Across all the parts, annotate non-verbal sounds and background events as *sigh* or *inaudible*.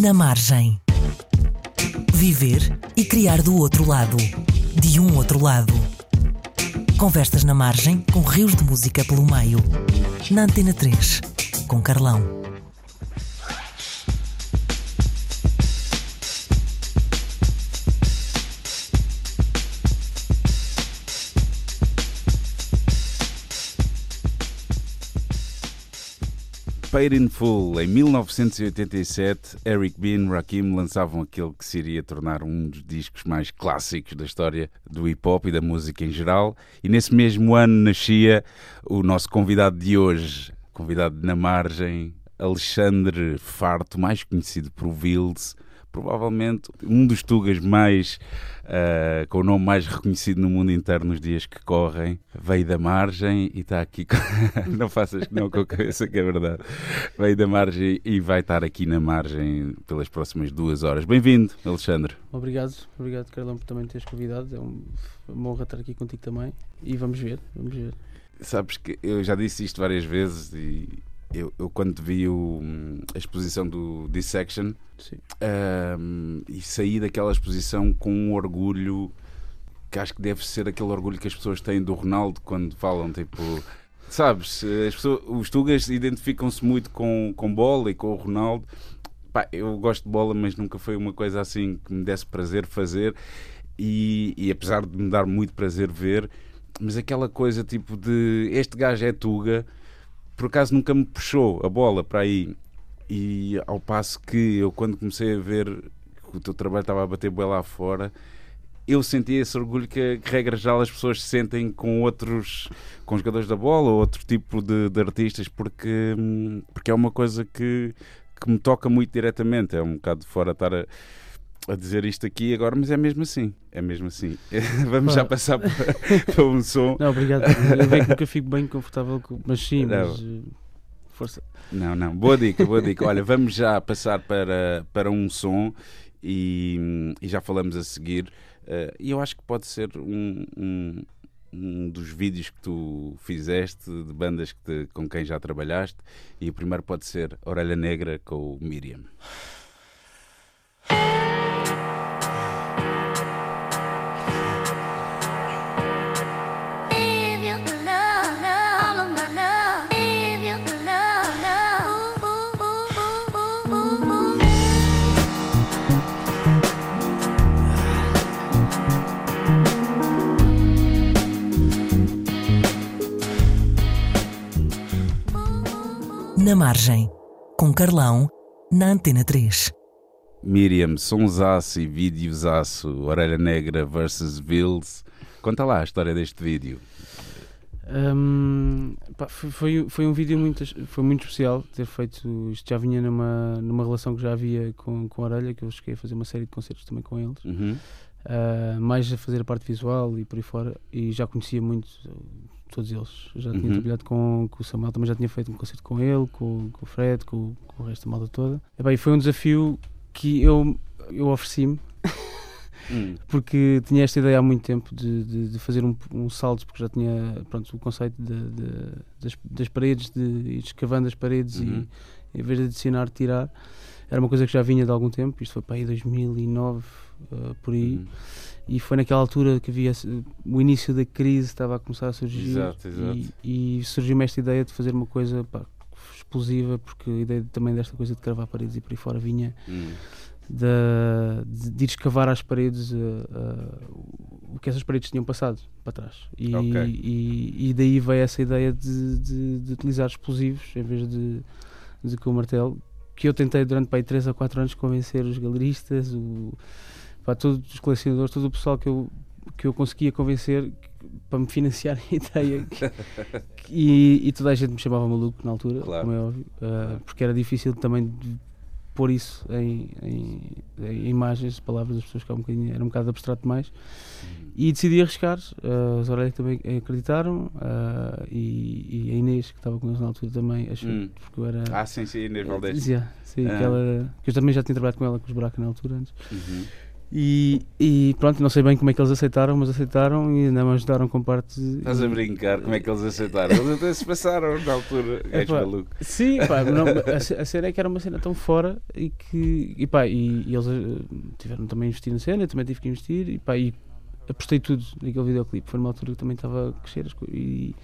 Na margem. Viver e criar do outro lado. De um outro lado. Conversas na margem com rios de música pelo meio. Na Antena 3, com Carlão. Paid in Full. Em 1987, Eric B. e Rakim lançavam aquele que se iria tornar um dos discos mais clássicos da história do hip hop e da música em geral. E nesse mesmo ano nascia o nosso convidado de hoje, convidado na margem, Alexandre Farto, mais conhecido por Wills, provavelmente um dos tugas mais uh, com o nome mais reconhecido no mundo inteiro nos dias que correm, veio da margem e está aqui. *laughs* não faças que não com a cabeça que é verdade. Veio da margem e vai estar aqui na margem pelas próximas duas horas. Bem-vindo, Alexandre. Obrigado, obrigado, Carlão, por também teres convidado. É uma honra estar aqui contigo também. E vamos ver, vamos ver. Sabes que eu já disse isto várias vezes e eu, eu quando vi o, a exposição do Dissection um, e saí daquela exposição com um orgulho que acho que deve ser aquele orgulho que as pessoas têm do Ronaldo quando falam tipo. Sabes, as pessoas, os Tugas identificam-se muito com, com bola e com o Ronaldo. Pá, eu gosto de bola, mas nunca foi uma coisa assim que me desse prazer fazer. E, e apesar de me dar muito prazer ver, mas aquela coisa tipo de este gajo é Tuga, por acaso nunca me puxou a bola para aí. E ao passo que eu, quando comecei a ver que o teu trabalho estava a bater bem lá fora, eu senti esse orgulho que, que regra geral as pessoas sentem com outros com jogadores da bola ou outro tipo de, de, artistas porque, porque é uma coisa que, que me toca muito diretamente é um bocado de fora estar a, a dizer isto aqui agora, mas é mesmo assim é mesmo assim *laughs* vamos já passar para, *laughs* para, um som não, obrigado, eu bem que nunca fico bem confortável com, mas sim, mas eh, força não, não, boa dica, boa dica. Olha, vamos já passar para, para um som e, e já falamos a seguir. Uh, e eu acho que pode ser um, um, um, dos vídeos que tu fizeste de bandas que te, com quem já trabalhaste. E o primeiro pode ser Orelha Negra com o Miriam. Na Margem, com Carlão, na Antena 3. Miriam, sonsaço e videozaço, Orelha Negra versus Bills. Conta lá a história deste vídeo. Um, pá, foi, foi um vídeo muito, foi muito especial ter feito. Isto já vinha numa, numa relação que já havia com, com a Orelha, que eu cheguei a fazer uma série de concertos também com eles. Uhum. Uh, mais a fazer a parte visual e por aí fora. E já conhecia muito todos eles. Já tinha uhum. trabalhado com, com o Samuel, também já tinha feito um concerto com ele, com, com o Fred, com, com, o resto da malta toda. E, bem, foi um desafio que eu, eu ofereci-me. *laughs* Hum. porque tinha esta ideia há muito tempo de, de, de fazer um, um, salto, porque já tinha pronto, o conceito de, das, das, paredes, de ir escavando as paredes uhum. e em vez de adicionar, tirar. Era uma coisa que já vinha de algum tempo, isto foi para aí 2009, uh, por aí. Uhum e foi naquela altura que havia o início da crise estava a começar a surgir exato, exato. E, e surgiu-me esta ideia de fazer uma coisa pá, explosiva porque a ideia também desta coisa de cravar paredes e por aí fora vinha hum. de, de, ir escavar às paredes uh, uh, o que essas paredes tinham passado para trás e, okay. e, e, daí veio essa ideia de, de, de utilizar explosivos em vez de, de com o martelo que eu tentei durante para 3 a 4 anos convencer os galeristas o para todos os colecionadores, todo o pessoal que eu, que eu conseguia convencer para me financiar a *laughs* ideia. e, e, toda a gente me chamava maluco na altura, claro. como é óbvio, uh, porque era difícil também pôr isso em, em, em, imagens, palavras das pessoas que era um, bocadinho, era um bocado abstrato demais. Uhum. E decidi arriscar. Uh, os Aurélia também acreditaram uh, e, e, a Inês, que estava com nós na altura, também achou. Hum. Porque eu era. Ah, sim, sim, Inês Valdez. Dizia, sim, ah. que, ela, que eu também já tinha trabalhado com ela com os buracos na altura antes. E, e, pronto, não sei bem como é que eles aceitaram, mas aceitaram e ainda me ajudaram com parte. Estás a brincar, como é que eles aceitaram? Eles até se passaram na altura. *laughs* É, pá, maluco. Sim, pá, *laughs* não, a, a, cena é que era uma cena tão fora e que. E, pá, e, e eles eh, tiveram também a investir na cena, eu também tive que investir e, pá, e apostei tudo naquele videoclipe. Foi numa altura que também estava a crescer e,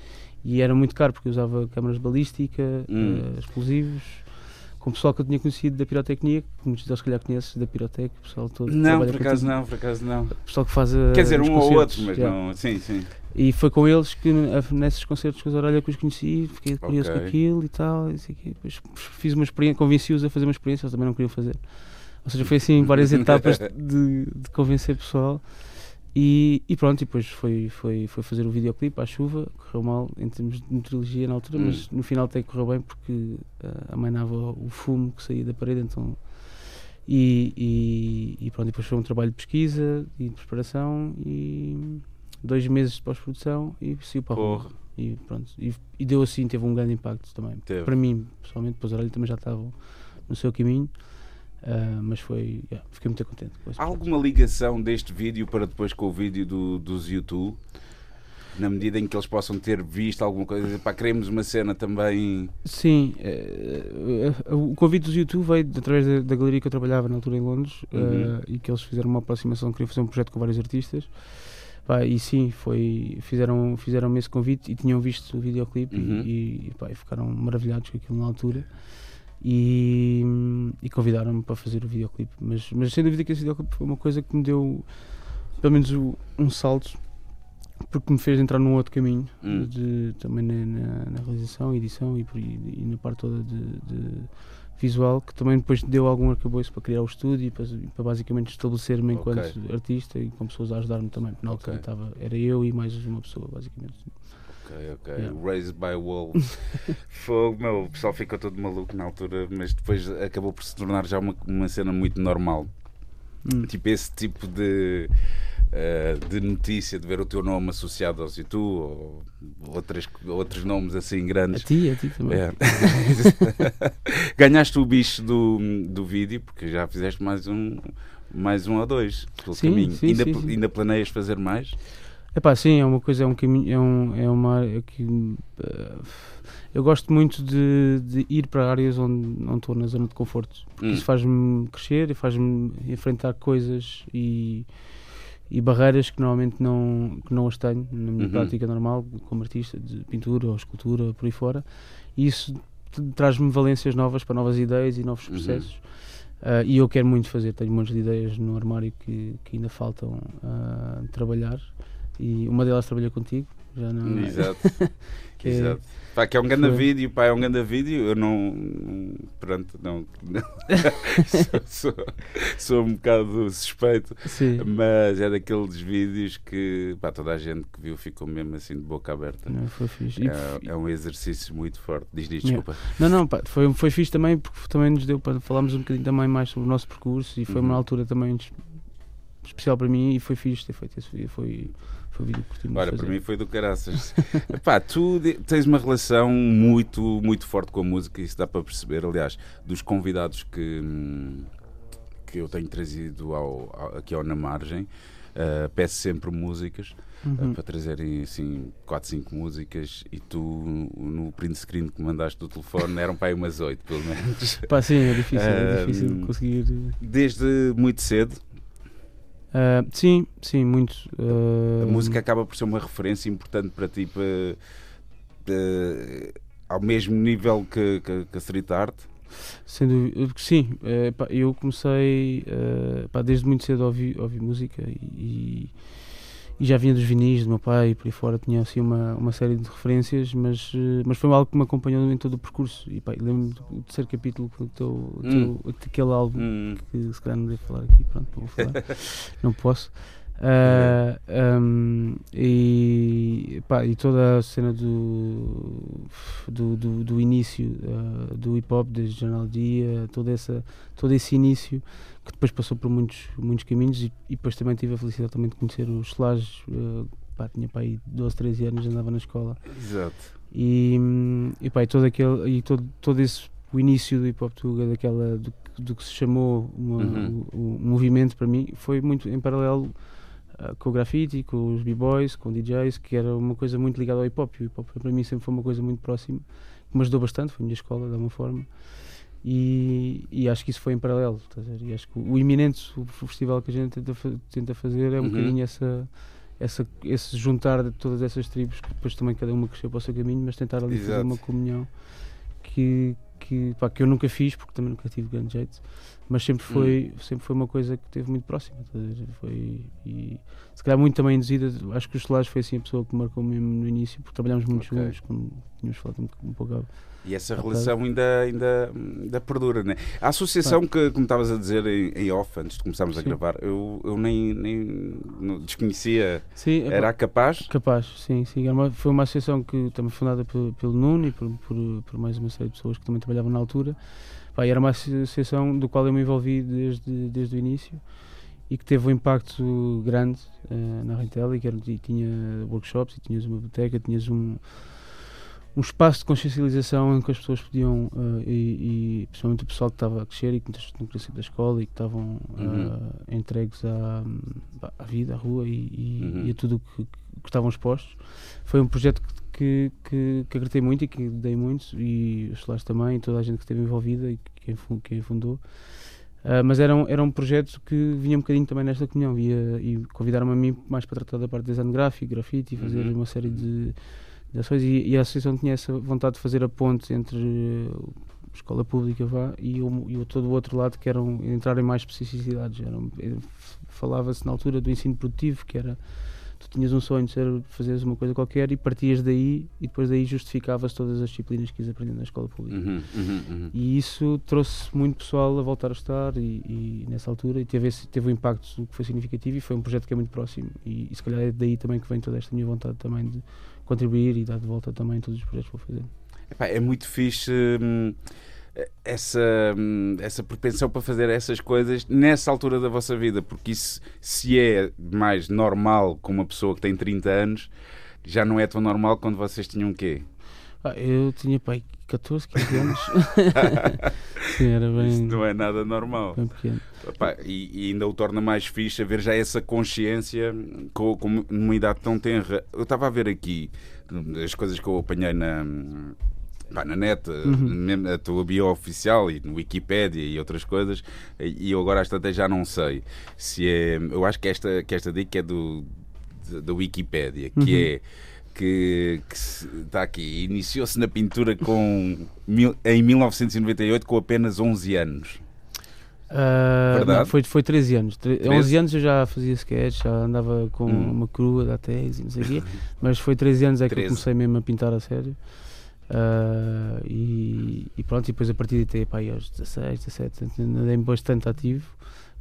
e era muito caro porque eu usava câmaras balística, hum. uh, explosivos com o pessoal que eu tinha conhecido da pirotecnia, que muitos deles se calhar conheces da Pirotec, o pessoal todo. Não, por acaso não, por acaso não. O pessoal que faz. Quer dizer, um ou outro, mas já. não. Sim, sim. E foi com eles que nesses concertos com os Orelha que os conheci, fiquei curioso okay. com aquilo e tal. E assim, depois fiz uma experiência, convenci-os a fazer uma experiência, eles também não queriam fazer. Ou seja, foi assim várias *laughs* etapas de, de convencer o pessoal. E, e, pronto, e depois foi, foi, foi fazer o videoclipe à chuva, correu mal em termos de meteorologia na altura, hum. mas no final até correu bem porque uh, amainava o fumo que saía da parede, então e, e, e, pronto, depois foi um trabalho de pesquisa e de preparação e dois meses de pós-produção e saiu para a rua. E pronto, e, e, deu assim, teve um grande impacto também. Teve. Para mim, pessoalmente, depois a também já estavam no seu caminho. Uh, mas foi. Yeah, fiquei muito contente com Há alguma ligação deste vídeo para depois com o vídeo do, dos YouTube? Na medida em que eles possam ter visto alguma coisa, para queremos uma cena também. Sim, uh, uh, o convite dos YouTube veio através da, da, galeria que eu trabalhava na altura em Londres uhum. e que eles fizeram uma aproximação, queriam fazer um projeto com vários artistas. Pá, e sim, foi, fizeram, fizeram esse convite e tinham visto o videoclipe uhum. e, e, pá, e ficaram maravilhados com aquilo na altura e, e convidaram-me para fazer o videoclipe. Mas, mas sem dúvida que esse videoclipe foi uma coisa que me deu pelo menos um salto porque me fez entrar num outro caminho hum. de, também na, na, na, realização, edição e, e, e na parte toda de, de, visual que também depois deu algum arcabouço para criar o estúdio e para, para basicamente estabelecer-me enquanto okay. artista e com pessoas a ajudar-me também porque na altura okay. estava, era eu e mais uma pessoa basicamente Ok, ok. Yeah. Raised by Wolves. *laughs* Fogo, meu, o pessoal ficou todo maluco na altura, mas depois acabou por se tornar já uma, uma cena muito normal. Hum. Tipo, esse tipo de, uh, de notícia de ver o teu nome associado ao Zitu ou outras, outros nomes assim grandes. A ti, a ti também. É. *laughs* Ganhaste o bicho do, do vídeo, porque já fizeste mais um, mais um ou dois pelo sim, caminho. Sim, ainda, sim, ainda planeias fazer mais? É pá, sim, é uma coisa, é um caminho, é, um, é uma área que uh, eu gosto muito de, de, ir para áreas onde não estou na zona de conforto, porque hum. isso faz-me crescer e faz-me enfrentar coisas e, e barreiras que normalmente não, que não as tenho na minha uhum. prática normal, como artista de pintura ou escultura, por aí fora, e isso traz-me valências novas para novas ideias e novos uhum. processos. Uhum. Uh, e eu quero muito fazer, tenho muitas ideias no armário que, que ainda faltam uh, trabalhar e uma delas trabalha contigo. Já não... É? Exato. *laughs* que Exato. Pá, que é um grande foi... vídeo, pá, é um grande vídeo. Eu não. Pronto, não. não. *laughs* sou, sou, sou, um bocado suspeito, Sim. mas é daqueles vídeos que pá, toda a gente que viu ficou mesmo assim de boca aberta. Não, foi fixe. É, é um exercício muito forte. Diz, diz, desculpa. Não, não, pá, foi, foi fixe também porque também nos deu para falarmos um bocadinho também mais sobre o nosso percurso e foi uhum. uma altura também especial para mim e foi fixe ter feito esse vídeo. Foi, foi o vídeo que Olha, para mim foi do caraças. *laughs* Pá, tu tens uma relação muito, muito forte com a música, isso dá para perceber. Aliás, dos convidados que, que eu tenho trazido ao, ao aqui ao Na Margem, uh, peço sempre músicas. Eh, uhum. Uh, para trazerem assim 4, 5 músicas e tu no print screen que mandaste do telefone eram para aí umas 8 pelo menos. Pá, sim, é difícil, é *laughs* difícil conseguir. Desde muito cedo Uh, sim, sim, muito. Uh... A música acaba por ser uma referência importante para ti, para, para, ao mesmo nível que, que, que a street art? Sem dúvida, sim. Uh, pá, eu comecei pá, desde muito cedo a ouvir, ouvir música e, e já vinha dos vinis do meu pai e por aí fora tinha assim uma, uma série de referências, mas, eh, mas foi algo que me acompanhou em todo o percurso. E lembro-me do terceiro capítulo do teu, hum. teu, daquele álbum hum. que se calhar não devo falar aqui, pronto, não vou falar, *laughs* não posso. Uh, ah, um, e, pá, e toda a cena do, do, do, do início uh, do hip hop, desde Jornal Dia, toda essa, todo esse início que depois passou por muitos, muitos caminhos e, e depois também tive a felicidade também de conhecer os Solages, uh, pá, tinha pá, aí 12, 13 anos, andava na escola. Exato. E, e, pá, e todo aquele, e todo, todo esse, o início do hip hop tuga, daquela, do, do que se chamou uma, uhum. o, o, movimento para mim foi muito em paralelo uh, com o graffiti, com os b-boys, com DJs, que era uma coisa muito ligada ao hip hop. O hip hop para mim sempre foi uma coisa muito próxima, que me ajudou bastante, foi a minha escola de alguma forma. E, e, acho que isso foi em paralelo. E acho que o iminente o festival que a gente tenta, tenta fazer é um uhum. bocadinho essa, essa, esse juntar de todas essas tribos, que depois também cada uma cresceu para o seu caminho, mas tentar ali Exato. fazer uma comunhão que, que, pá, que eu nunca fiz, porque também nunca tive grande jeito, mas sempre foi, hum. sempre foi uma coisa que teve muito próxima. Foi, e se calhar muito também induzida, acho que o Solares foi assim a pessoa que marcou mesmo no início, porque trabalhámos muito okay. juntos, como tínhamos falado um, um pouco e essa relação ainda, ainda, ainda perdura, né? A associação que, como estavas a dizer em, em, off, antes de começarmos a gravar, eu, eu nem, nem desconhecia. Sim, é era capaz? Capaz, sim, sim. Uma, foi uma associação que também fundada pelo, pelo Nuno e por, por, por, mais uma série de pessoas que também trabalhavam na altura. Pá, era uma associação do qual eu me envolvi desde, desde o início e que teve um impacto grande uh, na Rentela e que era, e tinha workshops e tinhas uma biblioteca, tinhas um um espaço de consciencialização em que as pessoas podiam, uh, e, e, principalmente o pessoal que estava a crescer e que não queria sair da escola e que estavam uhum. uh, entregues à, à vida, à rua e, e, uhum. e a tudo que, que, estavam expostos. Foi um projeto que, que, que acreditei muito e que dei muito, e os Solares também, e toda a gente que esteve envolvida e quem, quem fundou. Uh, mas era um, era um projeto que vinha um bocadinho também nesta comunhão via, e convidaram-me a mim mais para tratar da parte de design gráfico, grafite e fazer uhum. uma série de de ações e, e, a associação tinha essa vontade de fazer a ponte entre a escola pública vá, e, o, e o, todo o outro lado que eram entrar em mais especificidades. Eh, falava-se na altura do ensino produtivo que era tu tinhas um sonho de ser, fazeres uma coisa qualquer e partias daí e depois daí justificavas todas as disciplinas que ias aprender na escola pública. Uhum, uhum, uhum. e isso trouxe muito pessoal a voltar a estar e, e nessa altura e teve, esse, teve um impacto que foi significativo e foi um projeto que é muito próximo. E, e se calhar é daí também que vem toda esta minha vontade também de contribuir e dar de volta também todos os projetos que vou fazer. Epá, é muito fixe hum, essa, hum, essa propensão para fazer essas coisas nessa altura da vossa vida, porque isso, se é mais normal com uma pessoa que tem 30 anos, já não é tão normal quando vocês tinham o quê? Ah, eu tinha pai 14, 15 anos. *laughs* Sim, era bem. Isso não é nada normal. Bem pequeno. Epá, e, e, ainda o torna mais fixe a ver já essa consciência com, com numa idade tão tenra. Eu estava a ver aqui as coisas que eu apanhei na. Pá, na net, uhum. a tua bio oficial e no Wikipedia e outras coisas, e eu agora até já não sei se é. Eu acho que esta, que esta dica é do, da Wikipedia, que uhum. é que, que está aqui, iniciou-se na pintura com, em 1998 com apenas 11 anos. Uh, Verdade? Não, foi, foi 13 anos. 13? 11 anos eu já fazia sketch, já andava com hum. uma crua da tese não sei o quê, *laughs* mas foi 13 anos é 13. que eu comecei mesmo a pintar a sério. Uh, e, e, pronto, e depois a partir de aí aos 16, 17, andei bastante ativo.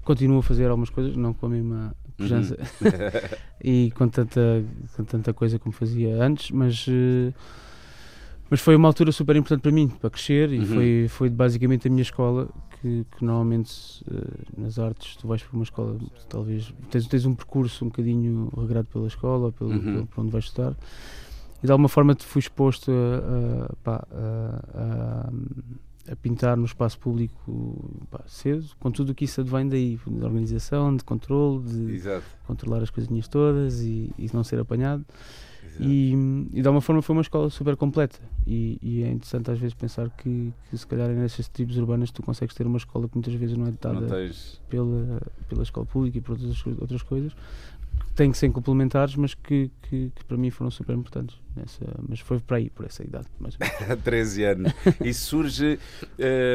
Continuo a fazer algumas coisas, não com a mesma pujança uhum. *laughs* e com tanta, com tanta coisa como fazia antes, mas. Uh, mas foi uma altura super importante para mim, para crescer, e uhum. foi, foi basicamente a minha escola, que, que normalmente uh, nas artes tu vais para uma escola, talvez tens, tens um percurso um bocadinho regrado pela escola, pelo, uhum. pelo, para onde vais estudar, e de alguma forma te fui exposto a, a, pá, a, a, pintar no espaço público pá, cedo, com tudo o que isso advém daí, de organização, de controle, de Exato. controlar as coisinhas todas e, e não ser apanhado. E, e de alguma forma foi uma escola super completa. E, e é interessante às vezes pensar que, que, se calhar nessas tribos urbanas tu consegues ter uma escola que muitas vezes não é dada tens... pela, pela escola pública e por outras, outras coisas, têm que ser complementares, mas que, que, que, para mim foram super importantes. Nessa, mas foi para aí, por essa idade. Mais 13 *laughs* anos. E surge.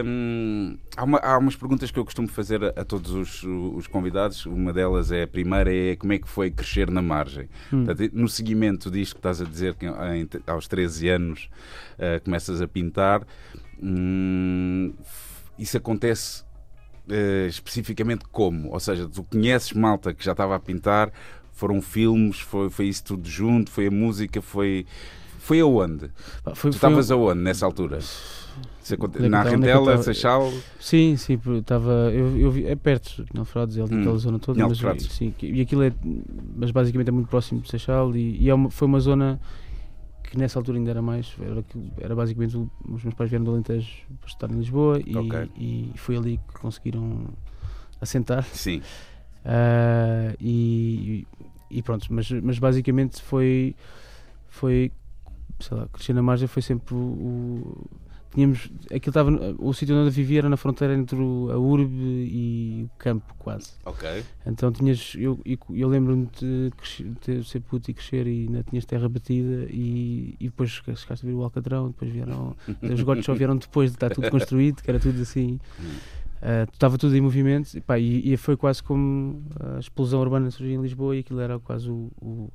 Hum, há, uma, há umas perguntas que eu costumo fazer a, a, todos os, os convidados. Uma delas é a primeira: é como é que foi crescer na margem? Hum. Portanto, no seguimento disto que estás a dizer, que em, aos 13 anos uh, começas a pintar, hum, isso acontece Uh, especificamente como? Ou seja, tu conheces malta que já estava a pintar, foram filmes, foi, foi isso tudo junto, foi a música, foi. Foi aonde? Foi, tu estavas um... aonde nessa altura? É na Rentela, é Seixal? Sim, sim, estava. Eu, eu vi, é perto, não Fraudes, é ali hum, zona toda, mas, sim, e aquilo é. Mas basicamente é muito próximo de Seixal e, e é uma, foi uma zona que nessa altura ainda era mais, era, era basicamente os meus pais vieram do Alentejo para estar em Lisboa e, okay. e foi ali que conseguiram assentar. Sim. Uh, e, e, pronto, mas, mas basicamente foi, foi sei lá, crescer na margem foi sempre o, o tínhamos aquilo estava o sítio onde eu vivia era na fronteira entre a urbe e o campo quase. Ok. Então tinhas eu, eu lembro-me de, de, ser puto e crescer e ainda tinhas terra batida e, e depois chegaste a ver o Alcatrão depois vieram os gotos só vieram depois de estar tudo construído que era tudo assim Uh, estava tudo em movimento e, pá, e, e, foi quase como a explosão urbana surgiu em Lisboa e aquilo era quase o, o,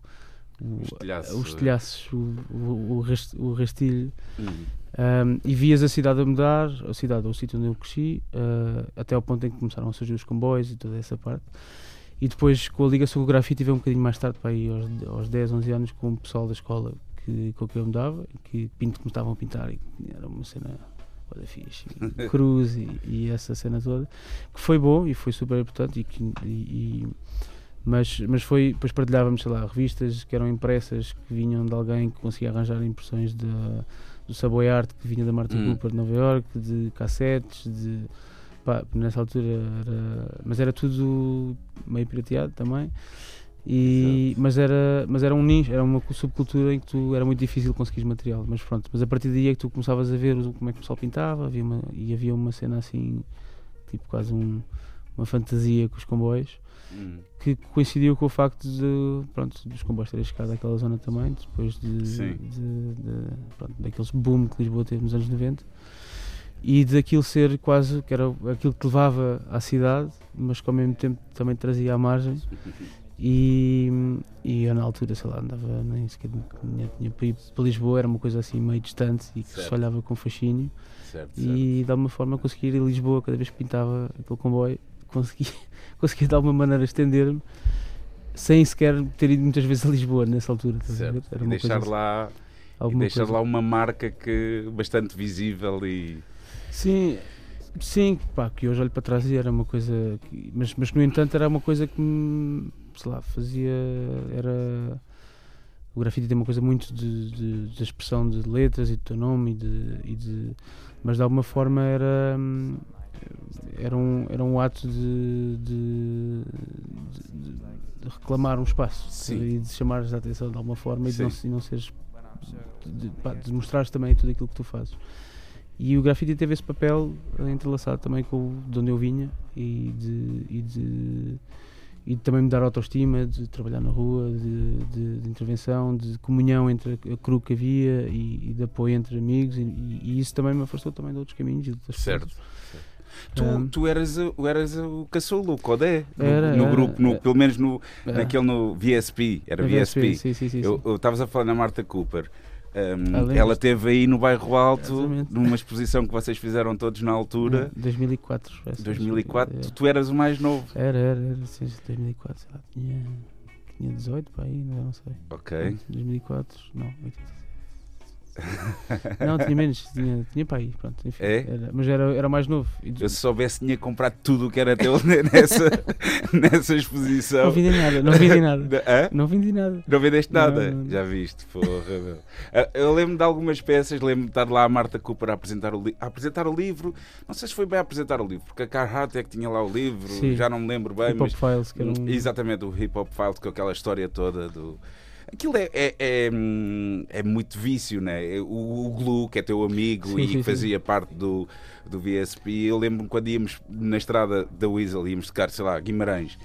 o, os telhaços, os telhaços o, o, o, rastilho. Uhum. Um, e vias a cidade a mudar, a cidade, o sítio onde eu cresci, uh, até ao ponto em que começaram a surgir os comboios e toda essa parte. E depois, com a ligação com o grafite, tive um bocadinho mais tarde, para aí aos, aos 10, 11 anos, com o pessoal da escola que, com que eu mudava, que pinto, começavam a pintar, e era uma cena olha fixe, cruz e, e, essa cena toda, que foi bom e foi super importante e, e, e mas, mas foi, depois partilhávamos, sei lá, revistas que eram impressas que vinham de alguém que conseguia arranjar impressões de, do Subway Art que vinha da Martin hum. Cooper de Nova York, de cassetes, de pá, nessa altura era, mas era tudo meio pirateado também. E, mas era mas era um nicho era uma subcultura em que tu era muito difícil conseguir material. Mas pronto mas a partir daí é que tu começavas a ver como é que o pessoal pintava havia uma, e havia uma cena assim tipo quase um, uma fantasia com os comboios hum. que coincidiu com o facto de pronto dos comboios terem chegado àquela zona também depois de, de, de pronto, daqueles boom que Lisboa teve nos anos 90 e daquilo ser quase que era aquilo que levava à cidade mas que ao mesmo tempo também trazia à margem *laughs* E, e eu na altura, sei lá, andava nem sequer tinha, tinha para ir para Lisboa, era uma coisa assim meio distante e que certo. se olhava com fascínio. Certo, e certo. de alguma forma conseguia ir a Lisboa cada vez que pintava aquele comboio, conseguia, *laughs* conseguia de alguma maneira estender-me sem sequer ter ido muitas vezes a Lisboa nessa altura. Certo. Era e deixar assim, lá e deixar coisa. lá uma marca que bastante visível e sim sim pá, que hoje olho para trás e era uma coisa que, mas mas no entanto era uma coisa que me sei lá, fazia. Era. O grafite tem uma coisa muito de, de, de expressão de letras e de teu nome, e de, e de, mas de alguma forma era. Era um, era um ato de, de, reclamar um espaço Sim. e de chamares a atenção de alguma forma e de não, e não seres. de, pá, de mostrares também tudo aquilo que tu fazes. E o grafite teve esse papel entrelaçado também com de onde eu vinha e de, e de e também me dar autoestima, de trabalhar na rua, de, de, de intervenção, de comunhão entre a crew que havia e, e de apoio entre amigos, e, e, isso também me afastou também de outros caminhos de outras certo. certo. Tu, um, tu eras, eras o caçulo, o Codé, no, era, no grupo, no, pelo menos no, naquele no VSP, era VSP. Sim, sim, sim, eu estavas a falar na Marta Cooper. Um, ela teve aí no Bairro Alto, Exatamente. numa exposição que vocês fizeram todos na altura. 2004. 2004. Era. Tu eras o mais novo. Era, era, era sim, 2004. Lá, tinha, tinha 18 para aí, não sei. Ok. 2004, não, 86. *laughs* não, tinha menos, tinha, tinha aí, pronto, enfim, é? era, mas era, era mais novo. Eu se soubesse tinha comprado tudo o que era teu *laughs* nessa, nessa exposição. Não vendi nada, não vendi nada. *laughs* Hã? Não vendi nada. Não vendeste nada? Não, não, Já viste, porra. Meu. Ah, eu lembro de algumas peças, lembro de estar lá a Marta Cooper a apresentar o, a apresentar o livro. Não sei se foi bem a apresentar o livro, porque a Carhartt é que tinha lá o livro, Sim. já não me lembro bem. Hip Hop mas... Files, que era um... Exatamente, o Hip Hop Files, com aquela história toda do Aquilo é, é, é, é, muito vício, né? O, o Glue, que é teu amigo sim, e que fazia parte do, do VSP, eu lembro-me quando íamos na estrada da Weasel, íamos tocar, sei lá, Guimarães.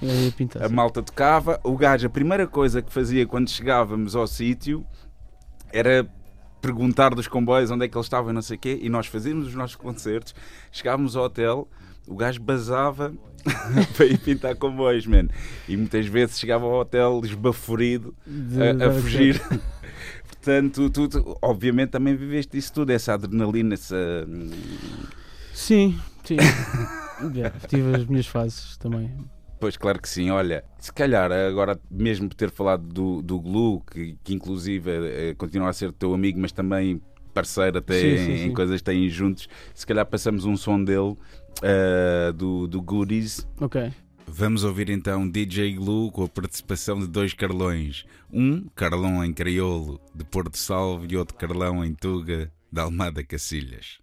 A malta tocava, o gajo, a primeira coisa que fazia quando chegávamos ao sítio era perguntar dos comboios onde é que eles estavam e não sei o quê, e nós fazíamos os nossos concertos, chegávamos ao hotel, o gajo basava *laughs* para ir pintar comboios, man. E muitas vezes chegava ao hotel esbaforido a, a fugir. *laughs* Portanto, tu, tu, obviamente também viveste isso tudo, essa adrenalina, essa. Sim, sim. *laughs* yeah, tive as minhas fases também. Pois, claro que sim. Olha, se calhar agora, mesmo por ter falado do, do Glue, que, que inclusive é, continua a ser teu amigo, mas também parceiro até sim, sim, em, sim. coisas que têm juntos, se calhar passamos um som dele uh, do, do Goodies. Ok. Vamos ouvir então DJ Glue com a participação de dois Carlões. Um Carlão em Crioulo, de Porto Salvo, e outro Carlão em Tuga, de Almada Cacilhas.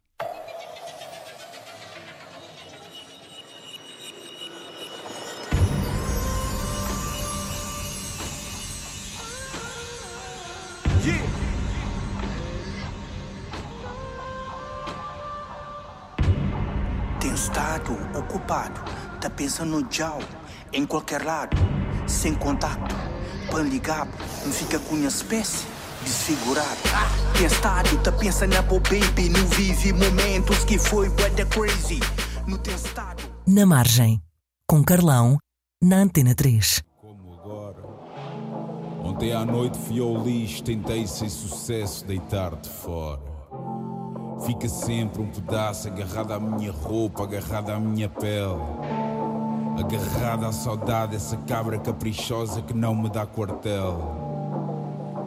Ocupado, tá pensando no Jao, em qualquer lado, sem contato, pan ligado, não fica com a espécie, desfigurado. Tem estado, tá pensando na pô baby, não vive momentos que foi weather crazy, não tem estado. Na margem, com Carlão, na Antena 3. Como agora. Ontem à noite fui ao lixo, tentei sem sucesso deitar-te fora. Fica sempre um pedaço agarrado à minha roupa, agarrado à minha pele. Agarrado à saudade dessa cabra caprichosa que não me dá quartel.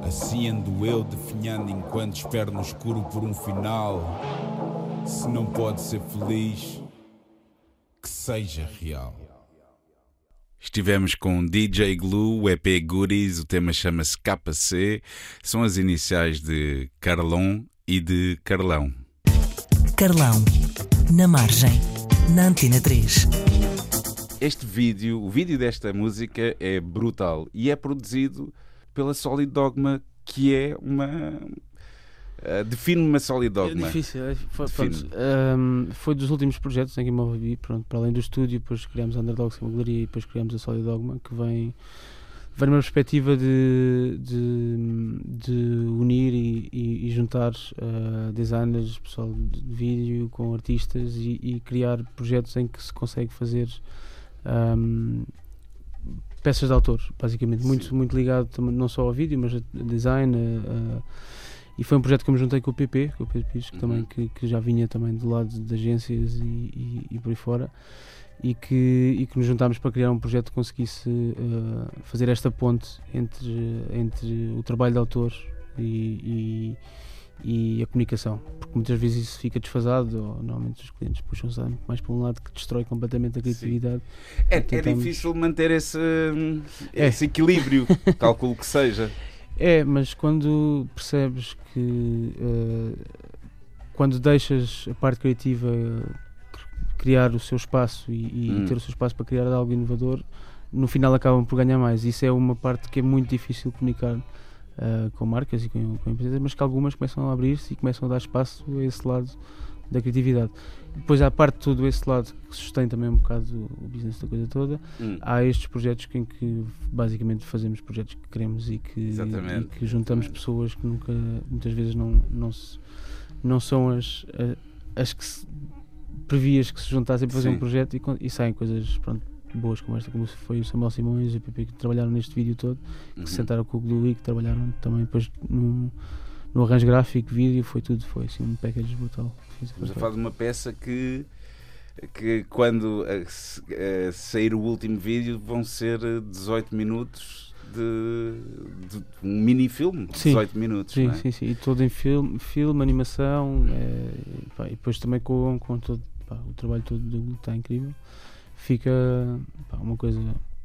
Assim ando eu definhando enquanto espero no escuro por um final. Se não pode ser feliz, que seja real. Estivemos com DJ Glue, o EP Goodies, o tema chama-se KC, são as iniciais de Carlon e de Carlão. Carlão, na margem, na Antena 3. Este vídeo, o vídeo desta música é brutal e é produzido pela Solid Dogma, que é uma. Uh, Define-me uma Solid Dogma. É difícil, é, foi, pronto, um, foi dos últimos projetos em que me ouvi, pronto, para além do estúdio, depois criámos a Underdogs, que é uma galeria, e depois criámos a Solid Dogma, que vem, vem numa perspectiva de, de, de unir e, e, e juntar uh, designers, pessoal de vídeo com artistas e, e criar projetos em que se consegue fazer um, peças de autor, basicamente, muito, muito ligado não só ao vídeo, mas a design. a- a- e foi um projeto que eu me juntei com o PP, com o Pedro Pires, que, Uhum. também, que, que já vinha também do lado de agências e, e, e por aí fora, e que, e que nos juntámos para criar um projeto que conseguisse eh, fazer esta ponte entre, entre o trabalho de autor e, e, e a comunicação, porque muitas vezes isso fica desfasado, ou normalmente os clientes puxam-se mais para um lado que destrói completamente a criatividade. É, é difícil manter esse, É. esse equilíbrio, *laughs* calculo que seja. É, mas quando percebes que eh, quando deixas a parte criativa criar o seu espaço e, e Hum. ter o seu espaço para criar algo inovador, no final acabam por ganhar mais. Isso é uma parte que é muito difícil comunicar eh, com marcas e com, com empresas, mas que algumas começam a abrir-se e começam a dar espaço a esse lado da criatividade. Depois há a parte de todo esse lado que sustém também um bocado o business da coisa toda, Hum. há estes projetos em que basicamente fazemos projetos que queremos e que, e que juntamos exatamente. pessoas que nunca muitas vezes não, não, se, não são as, as que se previas que se juntassem para fazer Sim. um projeto e, e saem coisas pronto, boas como esta, como foi o Samuel Simões e o PP que trabalharam neste vídeo todo, que Uhum. se sentaram com o Glue e que trabalharam também depois no, no arranjo gráfico, vídeo, foi tudo, foi assim um package brutal. Estamos a falar de uma peça que, que quando eh, eh, sair o último vídeo vão ser eh, 18 minutos de, de um mini filme de Sim. 18 minutos. Sim, é? sim, sim. E todo em filme, filme animação, é, pá, e depois também com, com todo pá, o trabalho todo do Google está incrível. Fica pá, uma coisa,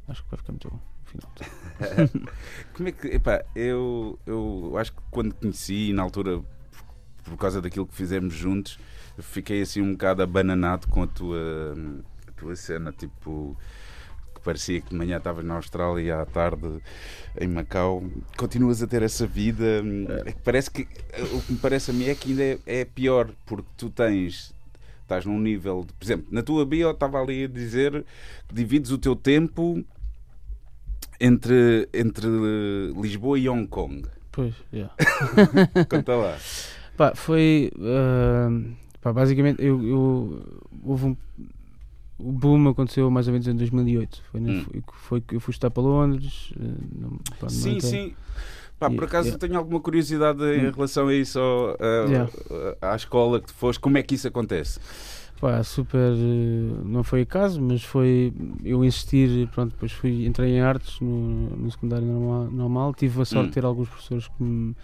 acho que vai ficar muito bom. *laughs* Como é que. Epá, eu, eu acho que quando conheci, na altura, por, por causa daquilo que fizemos juntos, fiquei assim um bocado abananado com a tua, a tua cena. Tipo, parecia que de manhã estavas na Austrália e à tarde em Macau. Continuas a ter essa vida. É parece que. O que me parece a mim é que ainda é, é pior, porque tu tens. Estás num nível de, por exemplo, na tua bio estava ali a dizer que divides o teu tempo entre, entre Lisboa e Hong Kong. Pois, yeah. *laughs* Conta lá. Pá, foi. ah, pá, basicamente, eu, eu- houve um. O boom aconteceu mais ou menos em 2008. Foi, na- Hum. foi, foi que eu fui estudar para Londres. ah, não- pá, Sim, sim. Pá, por acaso yeah. tenho alguma curiosidade em Hum. relação a isso, ao- a- Yeah. a- à escola que tu foste, como é que isso acontece? Pá, super. eh, Não foi acaso, mas foi eu insistir. Pronto, depois fui, entrei em artes no, no secundário normal, normal. Tive a sorte Hum. de ter alguns professores que, me-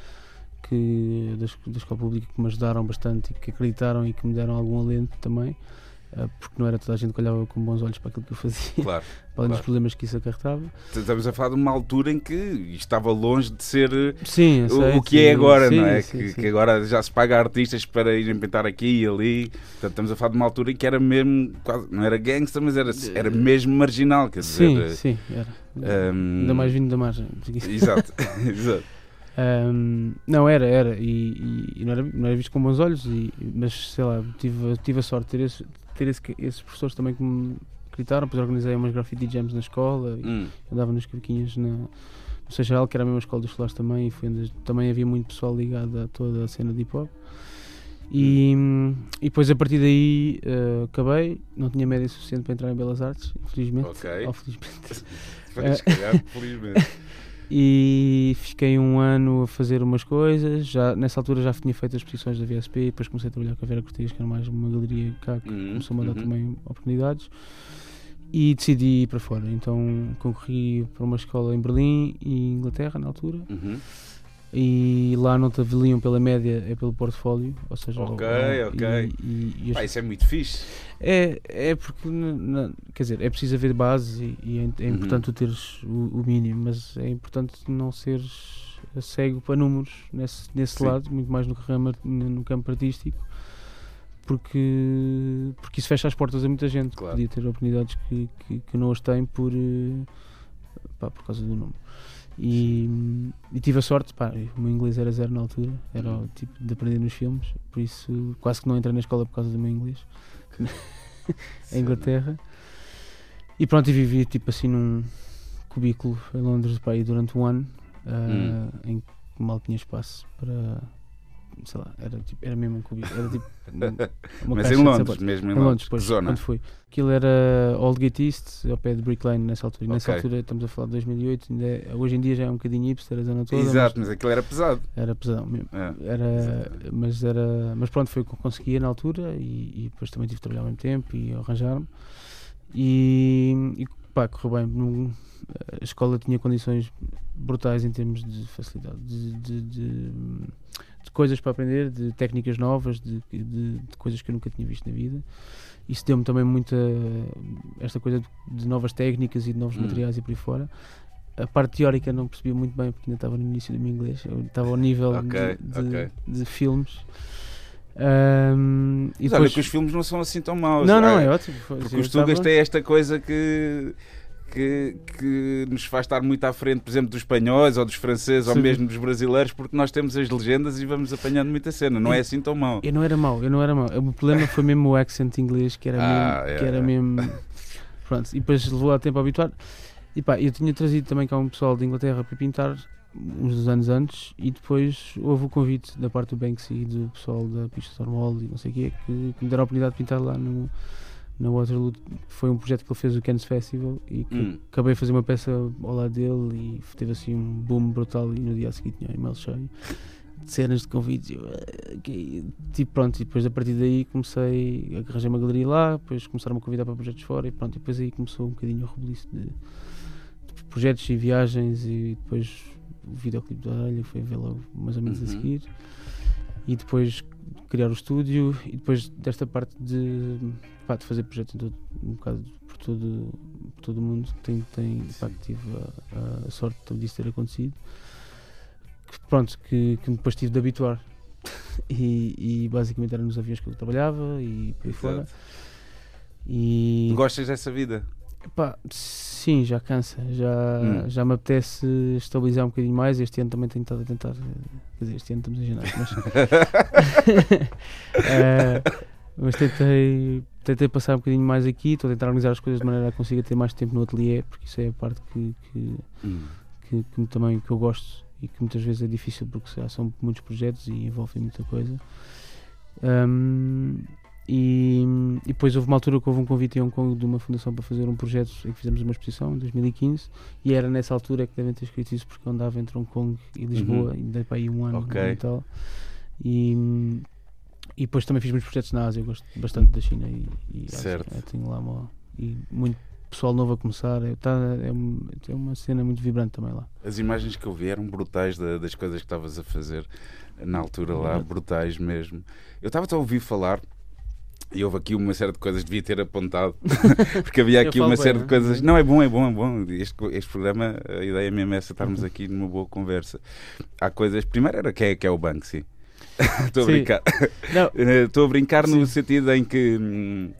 que da, da escola pública que me ajudaram bastante e que acreditaram e que me deram algum alento também. Uh, porque não era toda a gente que olhava com bons olhos para aquilo que eu fazia, Claro. *laughs* para além dos claro. problemas que isso acarretava. Estamos a falar de uma altura em que estava longe de ser eh, Sim, o, o que é agora, sim, não é? sim, que, sim. que agora já se paga artistas para irem pintar aqui e ali. Portanto, estamos a falar de uma altura em que era mesmo, quase, não era gangster, mas era, era mesmo marginal, quer dizer. Sim, eh, sim, era. um, Ainda mais vindo da margem. Exato, *laughs* *laughs* exato. Um, não, era, era. E, e- e não, era não era visto com bons olhos, e, mas sei lá, tive, tive a sorte de ter, esse, ter esse, esses professores também que me gritaram. Depois organizei umas graffiti jams na escola, e Hum, andava nos cabequinhos na, no Seixal, que era a mesma escola dos escolares também, e foi também havia muito pessoal ligado a toda a cena de hip hop. E, e depois a partir daí eh, acabei, não tinha média suficiente para entrar em Belas Artes, infelizmente. Ok. Ou felizmente. *laughs* se calhar, felizmente. *laughs* E fiquei um ano a fazer umas coisas. Já, nessa altura já tinha feito as exposições da VSP, depois comecei a trabalhar com a Vera Cortês, que era mais uma galeria cá que Uhum, começou a dar uhum. também oportunidades. E decidi ir para fora. Então concorri para uma escola em Berlim e Inglaterra na altura. Uhum. E lá não te avaliam pela média, é pelo portfólio. Ou seja, Ok, e- ok. E, e as Pá, isso é muito fixe. é, é porque, quer dizer, é preciso haver base e, e é, é Uhum. importante tu teres o, o mínimo, mas é importante não seres cego para números nesse, nesse Sim. lado, muito mais no, no campo artístico, porque, porque isso fecha as portas a muita gente Claro. que podia ter oportunidades que, que, que não as tem por, eh, pá, por causa do número. E, e tive a sorte, pá, o meu inglês era zero na altura, era o tipo de aprender nos filmes, por isso quase que não entrei na escola por causa do meu inglês *laughs* em Inglaterra. E pronto, e vivi tipo assim num cubículo em Londres pá, durante um ano, ah, em que mal tinha espaço para. Sei lá, era, tipo, era mesmo um cubículo. Era tipo *laughs* Mas em Londres, mesmo em Londres. Depois, zona? quando fui. Aquilo era Aldgate East, ao pé de Brick Lane, nessa altura. E nessa Ok. altura, estamos a falar de 2008, ainda é- hoje em dia já é um bocadinho hipster a zona toda. Exato, mas aquilo era pesado. mas Era pesadão mesmo. É. Era, mas, era, mas pronto, foi o que conseguia na altura e, e depois também tive de trabalhar ao mesmo tempo e arranjar-me. E, e pá, correu bem. Num- a escola tinha condições brutais em termos de facilidade, de, de, de- de coisas para aprender, de técnicas novas, de, de- de coisas que eu nunca tinha visto na vida. Isso deu-me também muita esta coisa de, de novas técnicas e de novos Hum. materiais e por aí fora. A parte teórica não percebia muito bem porque ainda estava no início do meu inglês. Eu estava ao nível Ok, de, de, ok. de filmes. Ahm, e Mas olha depois... que os filmes não são assim tão maus. Não, não, Ah, é ótimo. Porque os Tugas têm esta coisa que, que, que nos faz estar muito à frente, por exemplo, dos espanhóis ou dos franceses ou Sim. mesmo dos brasileiros, porque nós temos as legendas e vamos apanhando muita cena. Não é assim tão mau. Eu não era mau, eu não era mau. O problema foi mesmo o accent inglês, que era Ah, mesmo. é, que era é. mesmo pronto, e depois levou a tempo a habituar. E pá, eu tinha trazido também cá um pessoal de Inglaterra para pintar uns anos antes e depois houve o convite da parte do Banksy e do pessoal da pista Stormwall e não sei o quê que, que me deram a oportunidade de pintar lá no, na Waterloo. Foi um projeto que ele fez o Cannes Festival e que Hum. acabei a fazer uma peça ao lado dele e teve assim um boom brutal e no dia a seguir tinha um e-mail cheio de cenas de convites e eu, "Ah, ok." tipo pronto e depois a partir daí comecei a arranjar uma galeria lá depois começaram-me a convidar para projetos fora e pronto e depois aí começou um bocadinho o rebuliço de, de projetos e viagens e depois o videoclipe da Orelha foi ver logo mais ou menos a Uhum. seguir e depois criar o estúdio e depois desta parte de, pá, de fazer projetos em todo, um bocado por todo, por todo o mundo tem, tem pá, tive a, a sorte disso ter acontecido que, pronto, que, que depois tive de habituar *laughs* e, e basicamente era nos aviões que eu trabalhava e por aí fora e Gostas dessa vida? Sim, já cansa. Já, Hum. já me apetece estabilizar um bocadinho mais. Este ano também tenho estado a tentar. eh, Quer dizer, este ano estamos em janeiro, mas. *laughs* *laughs* Eh, mas tentei, tentei passar um bocadinho mais aqui. Estou a tentar organizar as coisas de maneira a consiga ter mais tempo no ateliê, porque isso é a parte que, que, Hum. que, que também que eu gosto e que muitas vezes é difícil porque são muitos projetos e envolvem muita coisa. Ahm, e, e depois houve uma altura que houve um convite em Hong Kong de uma fundação para fazer um projeto em que fizemos uma exposição em 2015 e era nessa altura que devem ter escrito isso porque eu andava entre Hong Kong e Lisboa e dei para aí um ano Uhum. Ok. e tal e, e depois também fiz muitos projetos na Ásia, eu gosto bastante da China e, e Ásia. Certo. É, tenho lá uma, e muito pessoal novo a começar, é, tá, é, é uma cena muito vibrante também lá. As imagens que eu vi eram brutais da- das coisas que estavas a fazer na altura lá, Obrigado. brutais mesmo. Eu estava a ouvir falar e houve aqui uma série de coisas, devia ter apontado, *laughs* porque havia aqui uma bem, série não de é? coisas. Não, é bom, é bom, é bom. Este, este programa, a ideia mesmo é essa, estarmos *laughs* aqui numa boa conversa. Há coisas. Primeiro era quem é que é o Banksy. *laughs* Estou a brincar. Não, *laughs* Eh, Estou a brincar no Sim. sentido em que hum,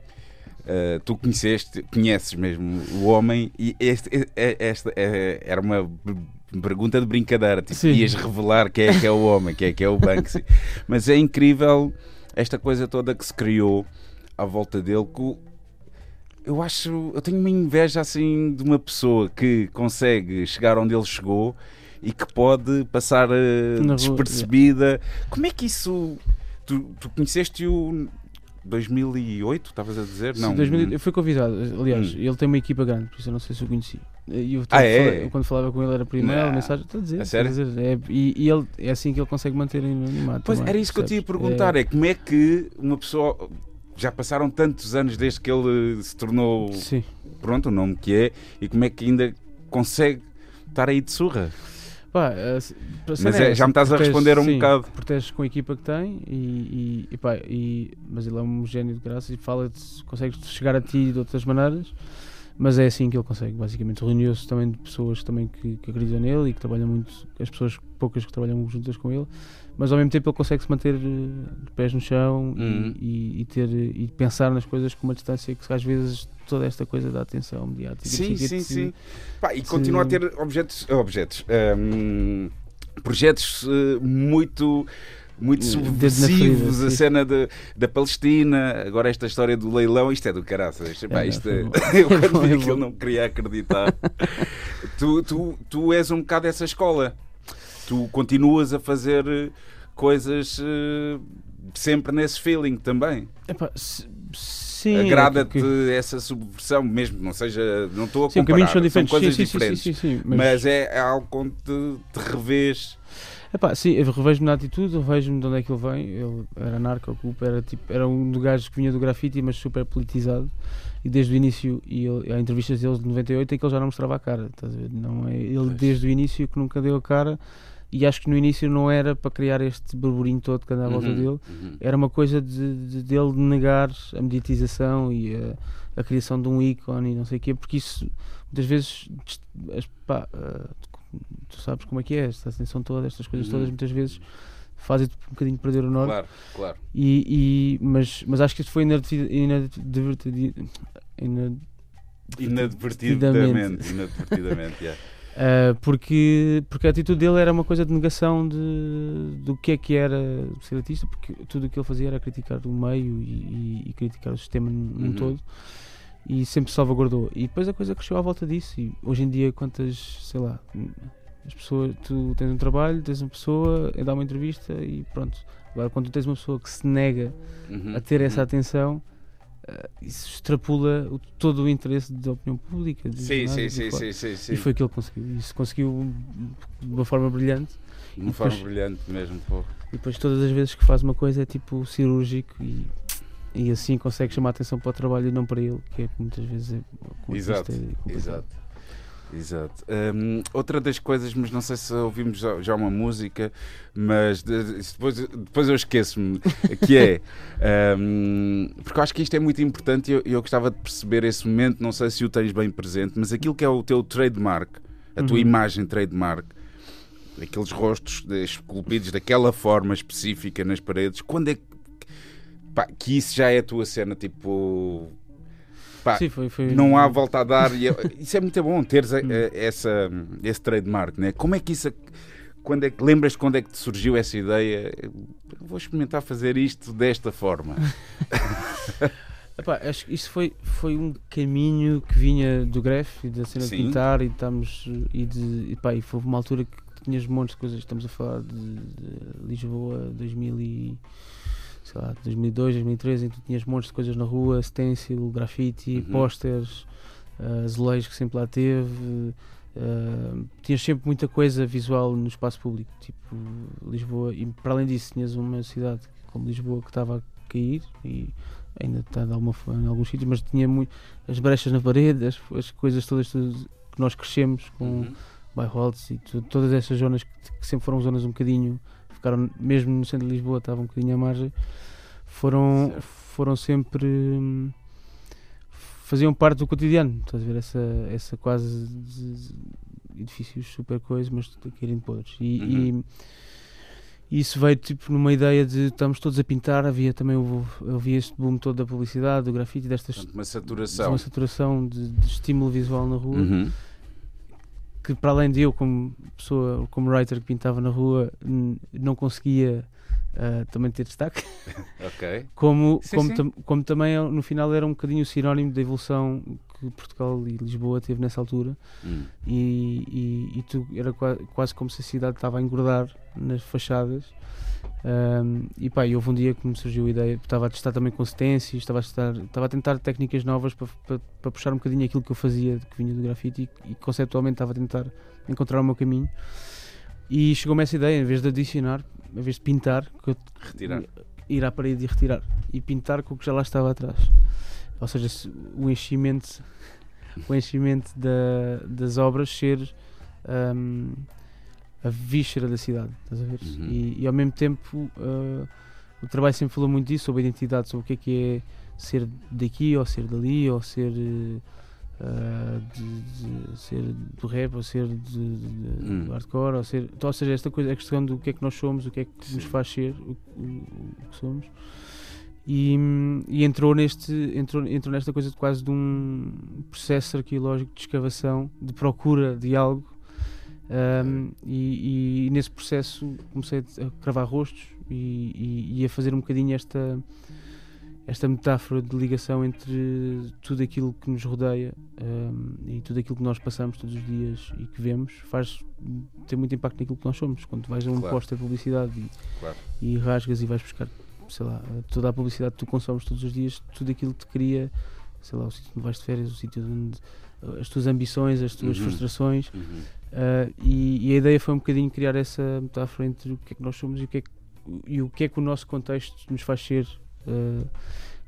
eh, tu conheceste, conheces mesmo o homem e esta eh, era uma pergunta de brincadeira, tipo, Sim. ias revelar quem é que é o homem, quem é que é o Banksy. *laughs* Mas é incrível esta coisa toda que se criou à volta dele. Que eu acho, eu tenho uma inveja assim de uma pessoa que consegue chegar onde ele chegou e que pode passar rua, despercebida. Como é que isso. Tu, tu conheceste-o 2008, estavas a dizer? Sim, Não. 2000 eu fui convidado, aliás, Hum. ele tem uma equipa grande, por isso eu não sei se o conheci. Eu, Ah, é? falei- quando falava com ele era por e-mail, mensagem, estou a dizer. A sério? dizer, é, e, e ele, é assim que ele consegue manter animado. Pois também, era isso que eu te ia percebes? perguntar: é, como é que uma pessoa. Já passaram tantos anos desde que ele se tornou Sim. pronto, o nome que é, e como é que ainda consegue estar aí de surra? Pá, a cena Mas é, já me estás a responder um sim, bocado. Protege com a equipa que tem, e, e, e, pá, e- mas ele é um gênio de graça e fala consegue chegar a ti de outras maneiras. Mas é assim que ele consegue, basicamente. Reuniu-se também de pessoas também que, que acreditam nele e que trabalham muito, as pessoas poucas que trabalham juntas com ele, mas ao mesmo tempo ele consegue se manter eh, de pés no chão e- Uhum. e, e ter e pensar nas coisas com uma distância que às vezes toda esta coisa da atenção mediática. Sim, sim, sim. Pá, e continua a ter objetos, objetos hum, projetos eh, muito muito subversivos, a cena de, da Palestina, agora esta história do leilão, isto é do caraças. Pá, É, isto foi é- *laughs* eu quando bom, vi aquilo bom. não queria acreditar. tu, tu, tu és um bocado essa escola. Tu continuas a fazer eh, coisas eh, sempre nesse feeling também. Epá, sim, Agrada-te que- essa subversão, mesmo não seja, não estou a comparar, são diferentes. coisas sim, sim, diferentes. Sim, sim, Mas, é algo onde te, te revês. Epá, sim, eu revejo-me na atitude, revejo-me de onde é que ele vem. Ele era anarco, ocupa, era, tipo, era um dos gajos que vinha do grafite, mas super politizado. E desde o início, e ele, há entrevistas deles de 98 em que ele já não mostrava a cara. Estás a ver? Não é, ele desde o início que nunca deu a cara. E acho que no início não era para criar este burburinho todo que anda à volta Uhum, dele. uhum. Era uma coisa de, de, dele negar a mediatização e a, a criação de um ícone e não sei o quê, porque isso muitas vezes pá, ah, tu- sabes como é que é, esta atenção toda, estas coisas Uhum. todas muitas vezes fazem-te um bocadinho perder o norte. Claro, claro. E, e- mas, mas acho que isto foi inadvertido. inadvertido- inad- Inadvertidamente. Inadvertidamente, yeah. Ah, porque, porque a atitude dele era uma coisa de negação de, do que é que era ser artista, porque tudo o que ele fazia era criticar o meio e, e- e criticar o sistema num Uhum. todo e sempre salvaguardou. E depois a coisa cresceu à volta disso. E hoje em dia, quantas, sei lá, as pessoas, tu tens um trabalho, tens uma pessoa, dá uma entrevista e pronto. Agora, quando tu tens uma pessoa que se nega Uhum, a ter essa uhum. atenção, isso extrapula o- todo o interesse da opinião pública. Sim, sim, sim, e sim, sim, sim. E foi aquilo que conseguiu. Isso conseguiu de uma forma brilhante. De uma depois- forma brilhante mesmo. Pô. E depois, todas as vezes que faz uma coisa, é tipo cirúrgico e, e assim consegue chamar a atenção para o trabalho e não para ele, que é que muitas vezes é Exato, é. Exato. Exato. Hum, outra das coisas, mas não sei se ouvimos já, já uma música, mas de- depois, depois eu esqueço-me, que é *laughs* hum, porque eu acho que isto é muito importante e eu, eu gostava de perceber esse momento, não sei se o tens bem presente, mas aquilo que é o teu trademark, a tua Uhum. imagem trademark, aqueles rostos esculpidos daquela forma específica nas paredes, quando é que, pá, que isso já é a tua cena, tipo. Pá, Sim, foi, foi, não há volta a dar. e é- *laughs* isso é muito bom, teres a- Hum. essa, esse trademark, né? Como é que isso. Quando é que, lembras quando é que te surgiu essa ideia? Vou experimentar fazer isto desta forma. *laughs* Epá, acho que isso foi, foi um caminho que vinha do gref e da cena Sim. de pintar e estamos e de e, e foi uma altura que tinhas montes de coisas, estamos a falar de, de Lisboa 2000 e, sei lá, 2002, 2003, em que tu tinhas montes de coisas na rua, stencil, grafite, Uhum. posters, uh, azulejos que sempre lá teve, uh, tinhas sempre muita coisa visual no espaço público, tipo Lisboa, e para além disso tinhas uma cidade como Lisboa que estava a cair e ainda está de alguma forma em alguns sítios, mas tinha muito as brechas na parede, as, as coisas todas, todas que nós crescemos com Uhum. Bairros e tu- todas essas zonas que, que sempre foram zonas um bocadinho, ficaram mesmo no centro de Lisboa, estavam um bocadinho à margem. foram, foram sempre. hum, faziam parte do cotidiano. Estás a ver? Essa, essa quase. edifícios super coisas, mas querendo podres. E, Uhum. e isso veio tipo numa ideia de estamos todos a pintar. Havia também o, havia este boom todo da publicidade, do grafite, destas. Uma saturação. uma saturação de, de estímulo visual na rua Uhum. Que para além de eu como pessoa, como writer que pintava na rua, não conseguia ah, também ter destaque, *laughs* Ok. como, Sim, como, sim. tam- como também no final era um bocadinho o sinónimo da evolução que Portugal e Lisboa teve nessa altura Hum. e, e, e tu, era qua- quase como se a cidade estava a engordar nas fachadas Ahm, e pá, e houve um dia que me surgiu a ideia, estava a testar também consistências, estava a, testar, estava a tentar técnicas novas para, para, para puxar um bocadinho aquilo que eu fazia, que vinha do grafite e, e conceptualmente estava a tentar encontrar o meu caminho. E chegou-me essa ideia, em vez de adicionar, em vez de pintar, que eu- Retirar. ir à parede e retirar e pintar com o que já lá estava atrás. Ou seja, se o enchimento, o enchimento da, das obras ser ahm, a víscera da cidade, estás a ver? Uhum. E, e ao mesmo tempo ah, o trabalho sempre falou muito disso, sobre a identidade, sobre o que é que é ser daqui ou ser dali, ou ser ah, de, de- ser do rap, ou ser de, de- Hum. do hardcore, ou ser. Então, ou seja, esta coisa, a questão do que é que nós somos, o que é que nos Sim. faz ser o, o- o que somos. E, e entrou, neste, entrou, entrou nesta coisa de quase de um processo arqueológico de escavação, de procura de algo. Um, e, e nesse processo comecei a cravar rostos e, e- a fazer um bocadinho esta, esta metáfora de ligação entre tudo aquilo que nos rodeia um, e tudo aquilo que nós passamos todos os dias e que vemos faz ter muito impacto naquilo que nós somos. Quando vais a um Claro. póster de publicidade e, Claro. e rasgas e vais buscar, sei lá, toda a publicidade que tu consomes todos os dias, tudo aquilo que te cria, sei lá, o sítio onde vais de férias, o sítio onde as tuas ambições, as tuas Uhum. frustrações. Uhum. Uh, e, e a ideia foi um bocadinho criar essa metáfora entre o que é que nós somos e o que é que, e o, que, é que o nosso contexto nos faz ser. uh,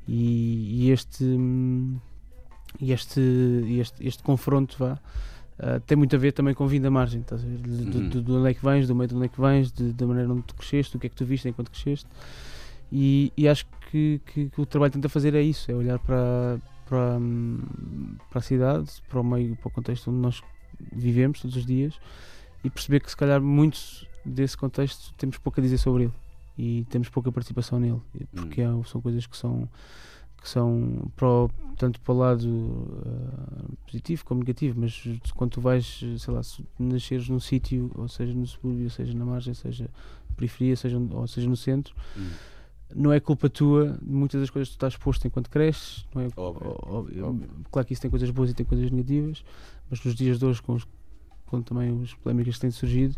e, e este, e este, este, este confronto vá, uh, tem muito a ver também com vindo da margem, estás a ver? De- Uhum. de- de onde é que vens, do meio de onde é que vens, de- da maneira onde tu cresceste, o que é que tu viste enquanto cresceste. E, e acho que, que- que o trabalho que tenta fazer é isso: é olhar para, para, hum, para a cidade, para o meio, para o contexto onde nós vivemos todos os dias e perceber que se calhar muito desse contexto temos pouco a dizer sobre ele e temos pouca participação nele porque Hum. é- são coisas que são que são para o- tanto para o lado ah, positivo como negativo mas quando tu vais sei lá nasceres num sítio ou seja no subúrbio seja na margem seja na periferia seja ou seja no centro Hum. Não é culpa tua de muitas das coisas que tu estás exposto enquanto cresces. Não é, Óbvio, ó- óbvio. óbvio. Claro que isso tem coisas boas e tem coisas negativas, mas nos dias de hoje, com, os- com também as polémicas que têm surgido,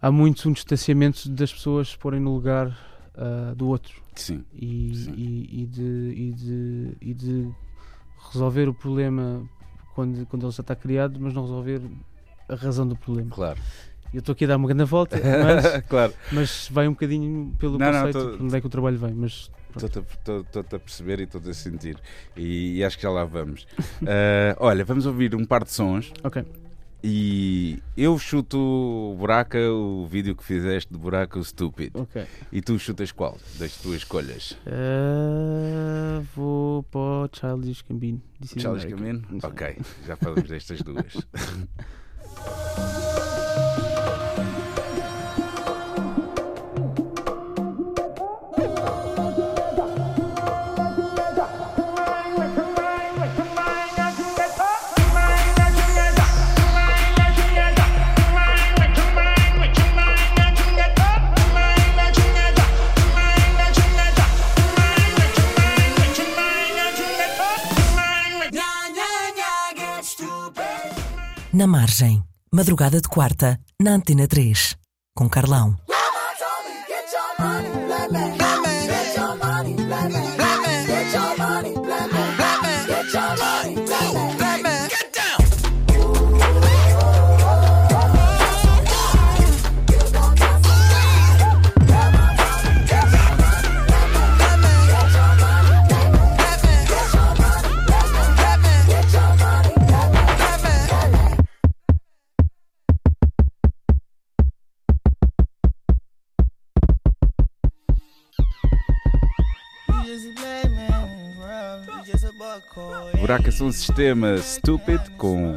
há muito um distanciamento das pessoas se porem no lugar ah, do outro Sim. e, Sim. e, e de, e, de, e de resolver o problema quando, quando ele já está criado, mas não resolver a razão do problema. Claro. Eu estou aqui a dar uma grande volta, mas, *laughs* claro. mas vai um bocadinho pelo Não, não, conceito tô- de onde é que o trabalho vem. Mas Estou-te a, perceber e estou-te a sentir. E, e acho que já lá vamos. Ah, *laughs* olha, vamos ouvir um par de sons. ok. E eu chuto o Buraca, o vídeo que fizeste de Buraca, o Stupid. Ok. E tu chutas qual das tuas escolhas? Uh, vou para o Childish Gambino. Não sei. Ok, já falamos destas duas. *laughs* Na margem, madrugada de quarta, na Antena 3, com Carlão. Buraca Som Sistema Stupid com,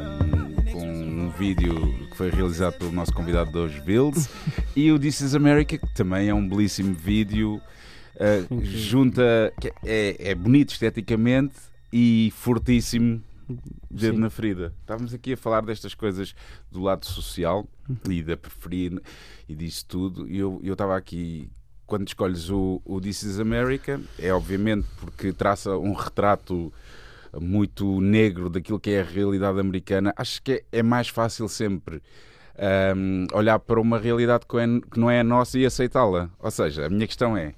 com um vídeo que foi realizado pelo nosso convidado de hoje, Bills, *laughs* e o This is America, que também é um belíssimo vídeo. Uh, junta. É, é bonito esteticamente e fortíssimo dedo Sim. na ferida. Estávamos aqui a falar destas coisas do lado social e da preferir e disso tudo. E eu, eu estava aqui, quando escolhes o, o This is America, é obviamente porque traça um retrato muito negro daquilo que é a realidade americana. Acho que é, é mais fácil sempre. Um, olhar para uma realidade que, é, que não é a nossa e aceitá-la. Ou seja, a minha questão é: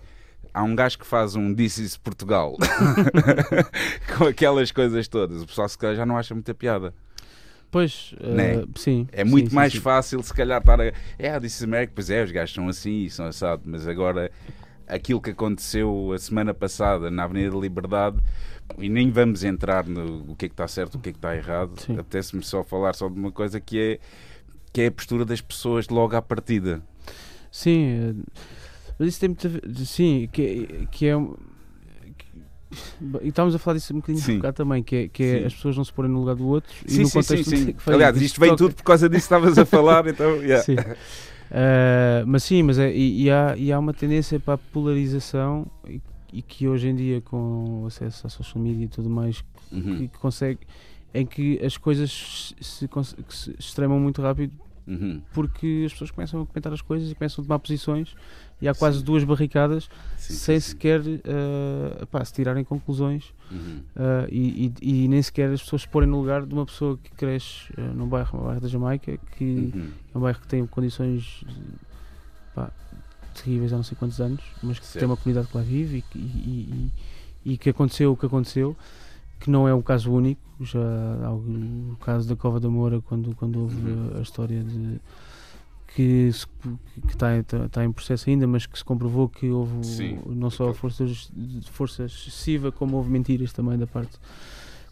há um gajo que faz um This is Portugal *laughs* *laughs* com aquelas coisas todas. O pessoal se calhar já não acha muita piada. Pois, uh, sim. É muito sim, mais sim, fácil, se calhar, estar a. É, America, pois é, os gajos são assim e são assados, mas agora aquilo que aconteceu a semana passada na Avenida da Liberdade, e nem vamos entrar no o que é que está certo, o que é que está errado, apetece-me só falar só de uma coisa que é, que é a postura das pessoas logo à partida. Sim. Uh mas isso tem muito a ver. Sim, que, que é. e estávamos a falar disso um bocadinho sim. também, que é, que é as pessoas não se porem no lugar do outro sim, e no sim, contexto sim, sim. Que Aliás, isto vem tudo por causa disso que estavas a falar, então. Yeah. Sim. Uh, mas sim, mas é, e, e, há, e há uma tendência para a polarização e, e, que hoje em dia, com o acesso à social media e tudo mais, uhum. que, que, consegue, em que as coisas se, se extremam muito rápido uhum. porque as pessoas começam a comentar as coisas e começam a tomar posições e há quase sim. duas barricadas sim, sem sim, sequer uh, pá, se tirarem conclusões uhum. uh, e, e, e, nem sequer as pessoas porem no lugar de uma pessoa que cresce uh, num bairro, no bairro da Jamaica, que uhum. é um bairro que tem condições pá, terríveis há não sei quantos anos, mas que certo. tem uma comunidade que lá vive e, e, e, que aconteceu o que aconteceu, que não é um caso único, já há o caso da Cova da Moura quando, quando houve uhum. a história de que está tá em processo ainda, mas que se comprovou que houve Sim, não só forças, força excessiva, como houve mentiras também da parte.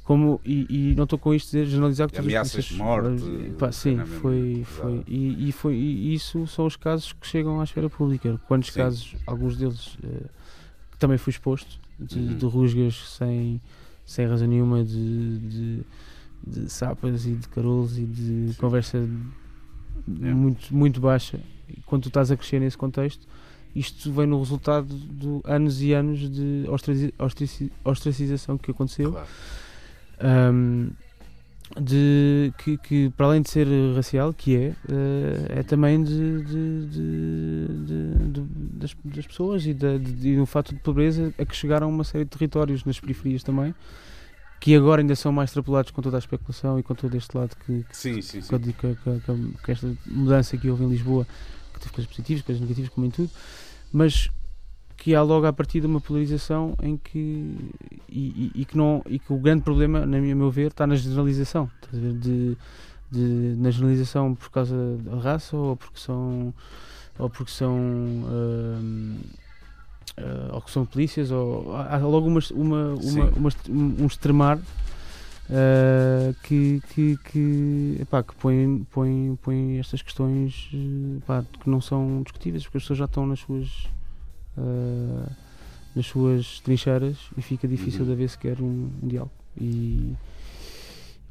Como, e, e não estou com isto a dizer, generalizar que ameaças de morte. Pá, sim, foi, foi, e, e, foi, e isso são os casos que chegam à esfera pública. Quantos sim. casos, alguns deles, uh, também fui exposto, de, uhum. de rusgas sem, sem razão nenhuma, de, de, de sapas e de carolos e de sim. conversa é. muito, muito baixa. E quando tu estás a crescer nesse contexto, isto vem no resultado de anos e anos de ostracização que aconteceu. Claro. Um, de, que, que, para além de ser racial, que é, uh, é também de, de, de das, das, pessoas e, de, um fato de pobreza a que chegaram uma série de territórios nas periferias também que agora ainda são mais extrapolados com toda a especulação e com todo este lado que, que sim, sim, sim. Que, que, que, esta mudança que houve em Lisboa, que teve coisas positivas, coisas negativas, como em tudo, mas que há logo a partir de uma polarização em que e, e, e que não e que o grande problema, na minha meu ver, está na generalização, de, de, na generalização por causa da raça ou porque são ou porque são uh, uh, ou que são polícias, ou há logo uma, uma, um extremar uh, que, que, que, epá, que põe, põe, põe estas questões epá, que não são discutíveis, porque as pessoas já estão nas suas. Uh, nas suas trincheiras e fica difícil uhum. de haver sequer um, um diálogo. E,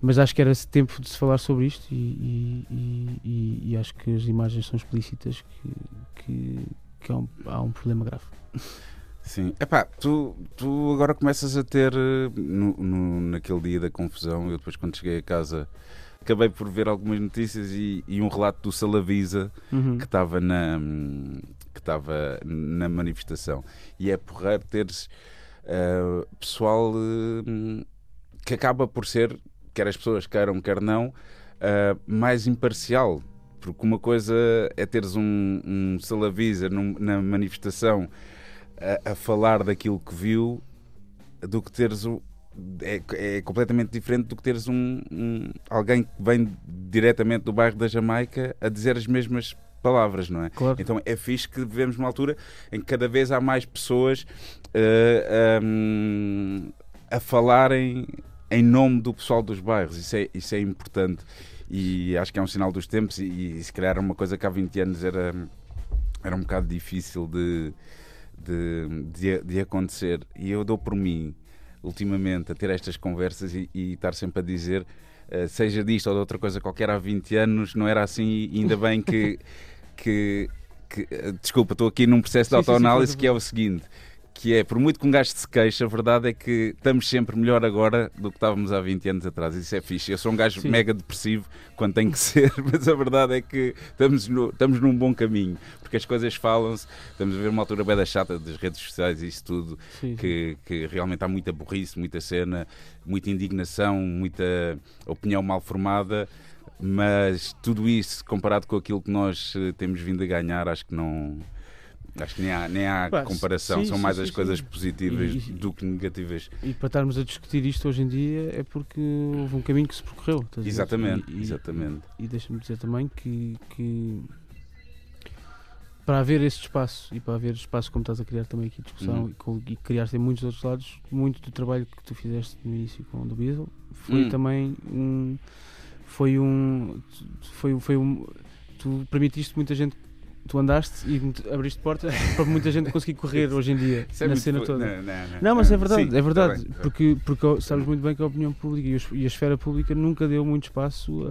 mas acho que era tempo de se falar sobre isto e, e, e, e acho que as imagens são explícitas que, que, que há, um, há um problema grave. Sim, epá, tu, tu agora começas a ter eh, no, no, naquele dia da confusão. Eu depois, quando cheguei a casa, acabei por ver algumas notícias e, e um relato do Salavisa uhum. que estava na que estava na manifestação. E é porreiro teres uh, pessoal uh, que acaba por ser, quer as pessoas queiram, quer não, uh, mais imparcial. Porque uma coisa é teres um, um na manifestação a, a, falar daquilo que viu do que teres o. É, é completamente diferente do que teres um, um, alguém que vem diretamente do bairro da Jamaica a dizer as mesmas palavras, não é? Claro. Então é fixe que vivemos numa altura em que cada vez há mais pessoas uh, um, a falarem em nome do pessoal dos bairros. Isso é, isso é importante e acho que é um sinal dos tempos e, e se calhar uma coisa que há 20 anos era, era um bocado difícil de, de, de, de acontecer. E eu dou por mim ultimamente a ter estas conversas e, e estar sempre a dizer, uh, seja disto ou de outra coisa qualquer, há 20 anos não era assim, e ainda bem que. que, que desculpa, estou aqui num processo de autoanálise que é o seguinte que é, por muito que um gajo se queixe, a verdade é que estamos sempre melhor agora do que estávamos há 20 anos atrás. Isso é fixe. Eu sou um gajo Sim. mega depressivo quando tem que *laughs* ser, mas a verdade é que estamos, no, estamos num bom caminho, porque as coisas falam-se. Estamos a ver uma altura bem da chata das redes sociais e isso tudo, Sim. Que, que realmente há muita burrice, muita cena, muita indignação, muita opinião mal formada mas tudo isso comparado com aquilo que nós eh, temos vindo a ganhar, acho que não, Acho que nem há, nem há comparação, sim, são mais sim, as sim, coisas positivas e, do que negativas. E para estarmos a discutir isto hoje em dia é porque houve um caminho que se percorreu. Exatamente, e, exatamente. E, e deixa-me dizer também que, que, para haver esse espaço e para haver espaço como estás a criar também aqui discussão uhum. e, e criaste em muitos outros lados, muito do trabalho que tu fizeste no início com o do Beatle foi uhum. também um. Foi um. Foi, foi um. Tu permitiste muita gente tu andaste e abriste portas *laughs* para muita gente conseguir correr hoje em dia é na cena toda. Não, não, não, não mas é verdade, sim, é verdade, tá bem, porque, porque sabes muito bem que a opinião pública e a esfera pública nunca deu muito espaço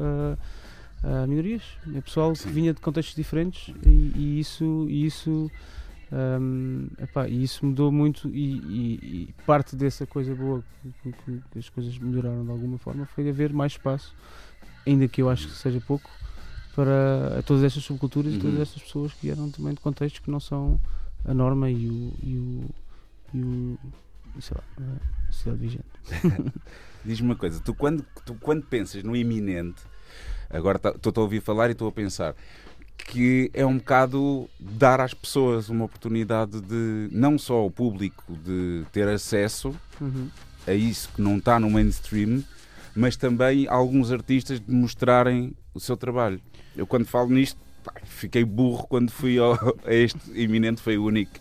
a, a minorias, a pessoal sim. que vinha de contextos diferentes e, e isso, e isso um, epá, e isso mudou muito e, e, e parte dessa coisa boa que, que, que, as coisas melhoraram de alguma forma foi haver mais espaço, ainda que eu acho que seja pouco, para todas estas subculturas uhum. e todas uhum. estas pessoas que vieram também de contextos que não são a norma e o, e o, e o sei lá, a cidade vigente. *laughs* Diz-me uma coisa, tu quando, tu quando pensas no iminente, agora tá, estou a ouvir falar e estou a pensar que é um bocado dar às pessoas uma oportunidade de, não só ao público, de ter acesso uhum. a isso que não está no mainstream, mas também alguns artistas de mostrarem o seu trabalho. Eu quando falo nisto, pá, fiquei burro quando fui ao, *laughs* a este iminente, foi o único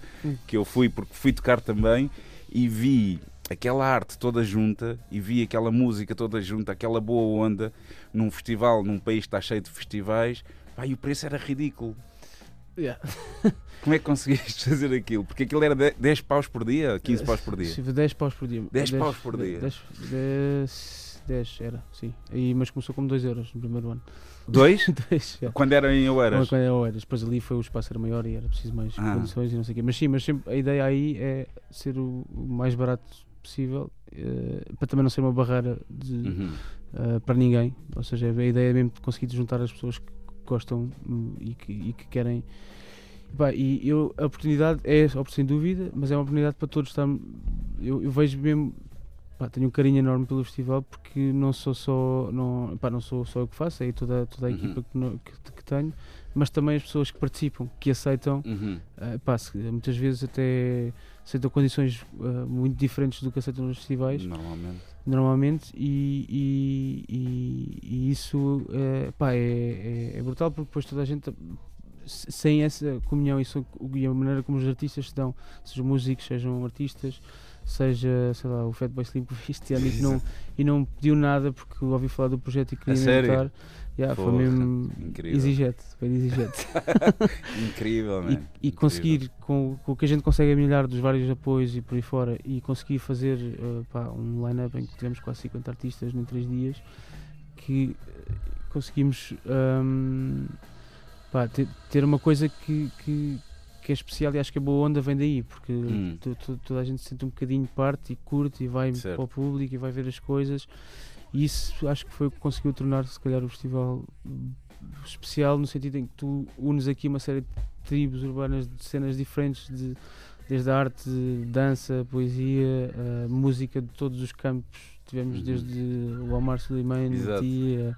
que eu fui, porque fui tocar também e vi aquela arte toda junta e vi aquela música toda junta, aquela boa onda num festival, num país que está cheio de festivais, pá, e o preço era ridículo. Yeah. *laughs* Como é que conseguiste fazer aquilo? Porque aquilo era 10 paus por dia, 15 paus por dia? 10 paus por dia. 10 paus por dia? 10, 10, 10 era, sim. E, mas começou como 2 euros no primeiro ano. Dois? *laughs* Dois é. Quando era em Oeiras? Quando era em Oeiras. Depois ali foi o espaço era maior e era preciso mais ah. condições e não sei o quê. Mas sim, mas sempre, a ideia aí é ser o, mais barato possível uh, para também não ser uma barreira de, uhum. uh, para ninguém. Ou seja, a ideia é mesmo de conseguir juntar as pessoas que gostam um, e, que, e que querem. e eu, a oportunidade é, sem dúvida, mas é uma oportunidade para todos estar. Eu, eu vejo mesmo pá, tenho um carinho enorme pelo festival porque não sou só não, pá, não sou só eu que faço, é toda, toda a uhum. equipa que, que, que, tenho, mas também as pessoas que participam, que aceitam, uhum. uh, pá, muitas vezes até aceitam condições uh, muito diferentes do que aceitam nos festivais. Normalmente. Normalmente, e, e, e, e isso é, pá, é, é, é, brutal porque depois toda a gente sem essa comunhão e a maneira como os artistas se dão, sejam músicos, sejam artistas, seja, sei lá, o Fatboy Slim que este ano e, *laughs* não, e não pediu nada porque ouvi falar do projeto e queria montar. Yeah, foi mesmo incrível. exigente, foi exigente. *laughs* incrível, man. E, e conseguir, com, com o que a gente consegue melhorar dos vários apoios e por aí fora, e conseguir fazer uh, pá, um line-up em que tivemos quase 50 artistas em 3 dias, que uh, conseguimos um, pá, ter, ter, uma coisa que, que que é especial e acho que a boa onda vem daí, porque hum. tu, tu, toda a gente se sente um bocadinho parte e curte e vai certo. para o público e vai ver as coisas. E isso acho que foi o que conseguiu tornar, se calhar, o festival especial, no sentido em que tu unes aqui uma série de tribos urbanas de cenas diferentes, de, desde a arte, dança, poesia, música de todos os campos Tivemos uhum. desde *laughs* o Omar Suleiman, tia,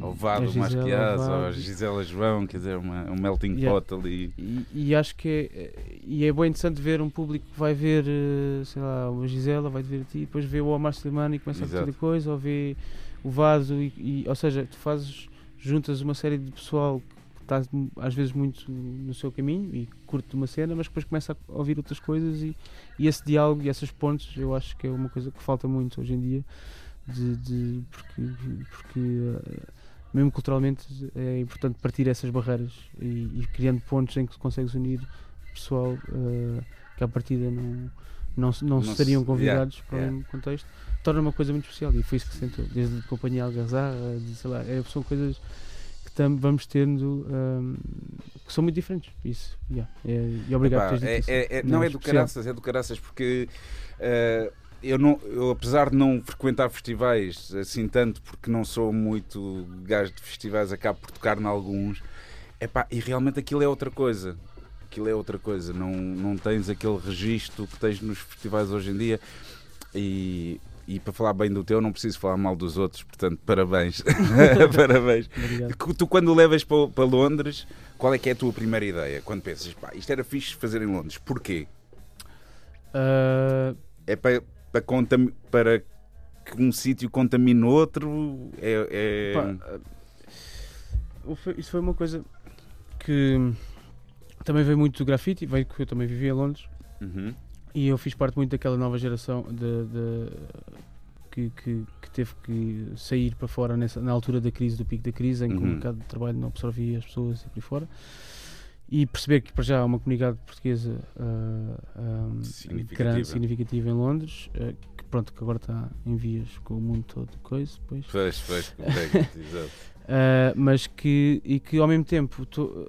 ao Vado Masquias, ao Gisela João, quer dizer, uma, um melting yeah. pot ali. E, e, acho que é, e é bem interessante ver um público que vai ver, eh, sei lá, a Gisela, vai ver a ti, depois vê o Omar Suleiman e começa Exato. a fazer coisa, ou vê o Vado, e, e, ou seja, tu fazes, juntas uma série de pessoal está às vezes muito no seu caminho e curte uma cena, mas depois começa a ouvir outras coisas e, e esse diálogo e essas pontes eu acho que é uma coisa que falta muito hoje em dia, de, de porque, porque uh, mesmo culturalmente é importante partir essas barreiras e, e criando pontos em que consegues unir pessoal uh, que à partida não, não, não, Não estariam se- convidados yeah, para yeah. mesmo contexto, torna uma coisa muito especial e foi isso que se sentou, desde a companhia Algazarra, de, sei lá, é, são coisas tam, vamos tendo hum, que são muito diferentes. Isso, yeah, é, e obrigado Epá, por teres dito é, isso. é- é- não é do caraças, é do caraças porque eh, eu, não, eu, apesar de não frequentar festivais assim tanto, porque não sou muito gajo de festivais, acabo por tocar em alguns, epá, e realmente aquilo é outra coisa. Aquilo é outra coisa, não, não tens aquele registro que tens nos festivais hoje em dia. E, e para falar bem do teu, não preciso falar mal dos outros, portanto, parabéns. *laughs* *laughs* parabéns. Obrigado. Tu, quando levas para, para Londres, qual é que é a tua primeira ideia? Quando pensas, pá, isto era fixe fazer em Londres, porquê? Ah, É para, para, contam- para que um sítio contamine outro? É, é- Pá, uh, foi- isso foi uma coisa que também veio muito do grafite, veio que eu também vivi em Londres Uhum. E eu fiz parte muito daquela nova geração de, de- que, que- que teve que sair para fora nessa, na altura da crise, do pico da crise, em que o Uhum. mercado de trabalho não absorvia as pessoas e por aí fora. E perceber que para já há uma comunidade portuguesa uh, um, Significativa. grande, significativa em Londres, uh, que pronto, que agora está em vias com o mundo todo, coisa. Pois, pois, consegue, *laughs* exato. Uh, mas que e que ao mesmo tempo to-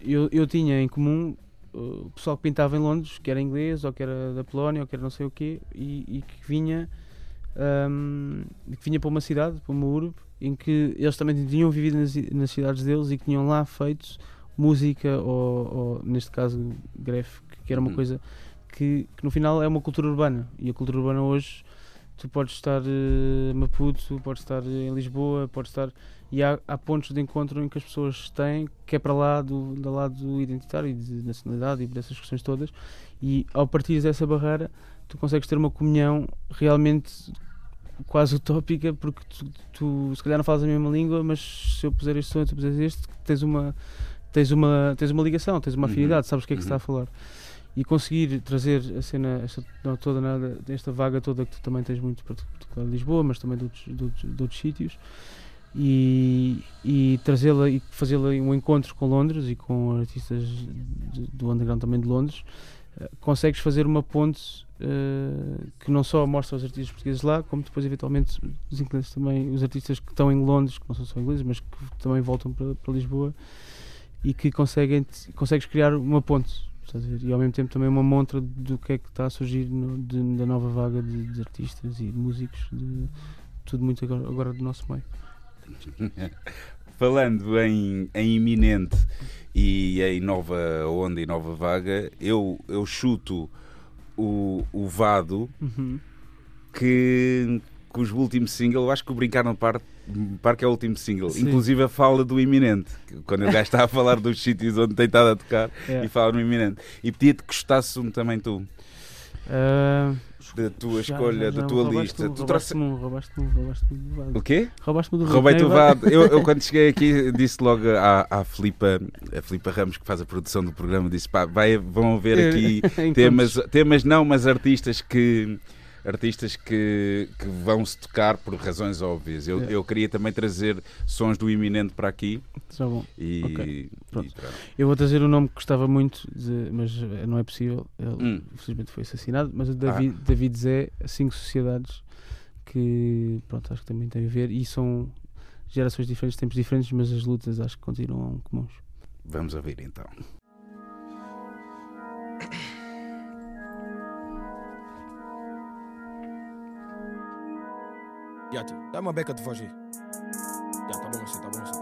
eu, eu tinha em comum o pessoal que pintava em Londres, que era inglês ou que era da Polónia ou que era não sei o quê, e, e que vinha um, que vinha para uma cidade, para uma urbe, em que eles também tinham vivido nas, nas cidades deles e que tinham lá feito música ou, ou, neste caso gref, que era uma Uhum. coisa que, que no final é uma cultura urbana e a cultura urbana hoje tu podes estar eh, em Maputo, podes estar em Lisboa, podes estar e há, há pontos de encontro em que as pessoas têm que é para lá do, do lado identitário e de nacionalidade e dessas questões todas e ao partir dessa barreira tu consegues ter uma comunhão realmente quase utópica porque tu, tu se calhar não falas a mesma língua mas se eu puser este som e tu puseres este tens uma tens uma tens uma ligação tens uma Uhum. afinidade sabes o que é que se está Uhum. a falar e conseguir trazer a cena esta, não, toda nada esta vaga toda que tu também tens muito particular de Lisboa mas também de outros, de outros, de outros sítios e, e trazê-la e fazê-la um encontro com Londres e com artistas do underground também de Londres eh, consegues fazer uma ponte eh, que não só mostra os artistas portugueses lá como depois eventualmente os ingleses também os artistas que estão em Londres que não são só ingleses mas que também voltam para, para Lisboa e que conseguem consegues criar uma ponte e ao mesmo tempo também uma montra do que é que está a surgir no- de- da nova vaga de, de artistas e de músicos de tudo muito agora, agora do nosso meio *laughs* Falando em, em iminente e em nova onda e nova vaga, eu, eu chuto o, o Vado Uhum. que, os últimos single, eu acho que o Brincar no Parque, Parque é o último single, Sim. inclusive a fala do iminente, quando o gajo está a falar dos *laughs* sítios onde tem estado a tocar É. e fala no iminente. E pedia-te que gostasses um também tu, Ah, da tua já- escolha, já- da já tua roubaste lista. tu- Tu trouxe... Roubaste-me um, roubaste-me um, roubaste-me um do O Vado. quê? Roubaste-me do Roubei-te o Vado. Eu, eu *laughs* quando cheguei aqui disse logo à, à Filipa, a Filipa Ramos que faz a produção do programa, disse pá, vai, vão haver aqui *laughs* Encontros. temas, temas não, mas artistas que artistas que, que vão se tocar por razões óbvias. Eu, É. eu queria também trazer sons do iminente para aqui Já bom. e, Ok, e. Eu vou trazer um nome que gostava muito, de- mas eh, não é possível. Ele Hum. infelizmente foi assassinado. Mas o David, Ah. David Zé, Cinco Sociedades, que pronto, acho que também tem a ver. E são gerações diferentes, tempos diferentes, mas as lutas acho que continuam comuns. Vamos ouvir então. Ya, tio, dá uma beca de voz aí. Já, tá bom assim, tá bom assim.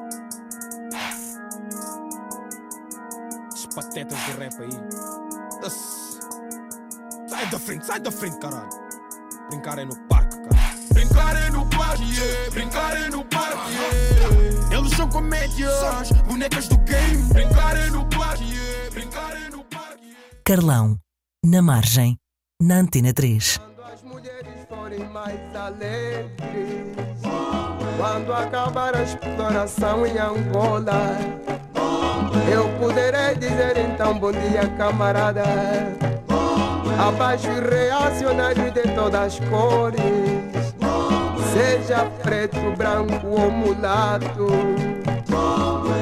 Esses patetas de rap aí. Nossa. Sai da frente, sai da frente, caralho. Brincar é no parque, cara. Brincar é no parque, yeah. Brincar é no parque, yeah. Eles são comédias, bonecas do game. Brincar é no parque, yeah. Brincar é no parque, yeah. Carlão, na margem, na Antena 3. Mais alegres, quando acabar a exploração em Angola, eu poderei dizer então bom dia, camarada. Abaixo os reacionários de todas as cores, seja preto, branco ou mulato.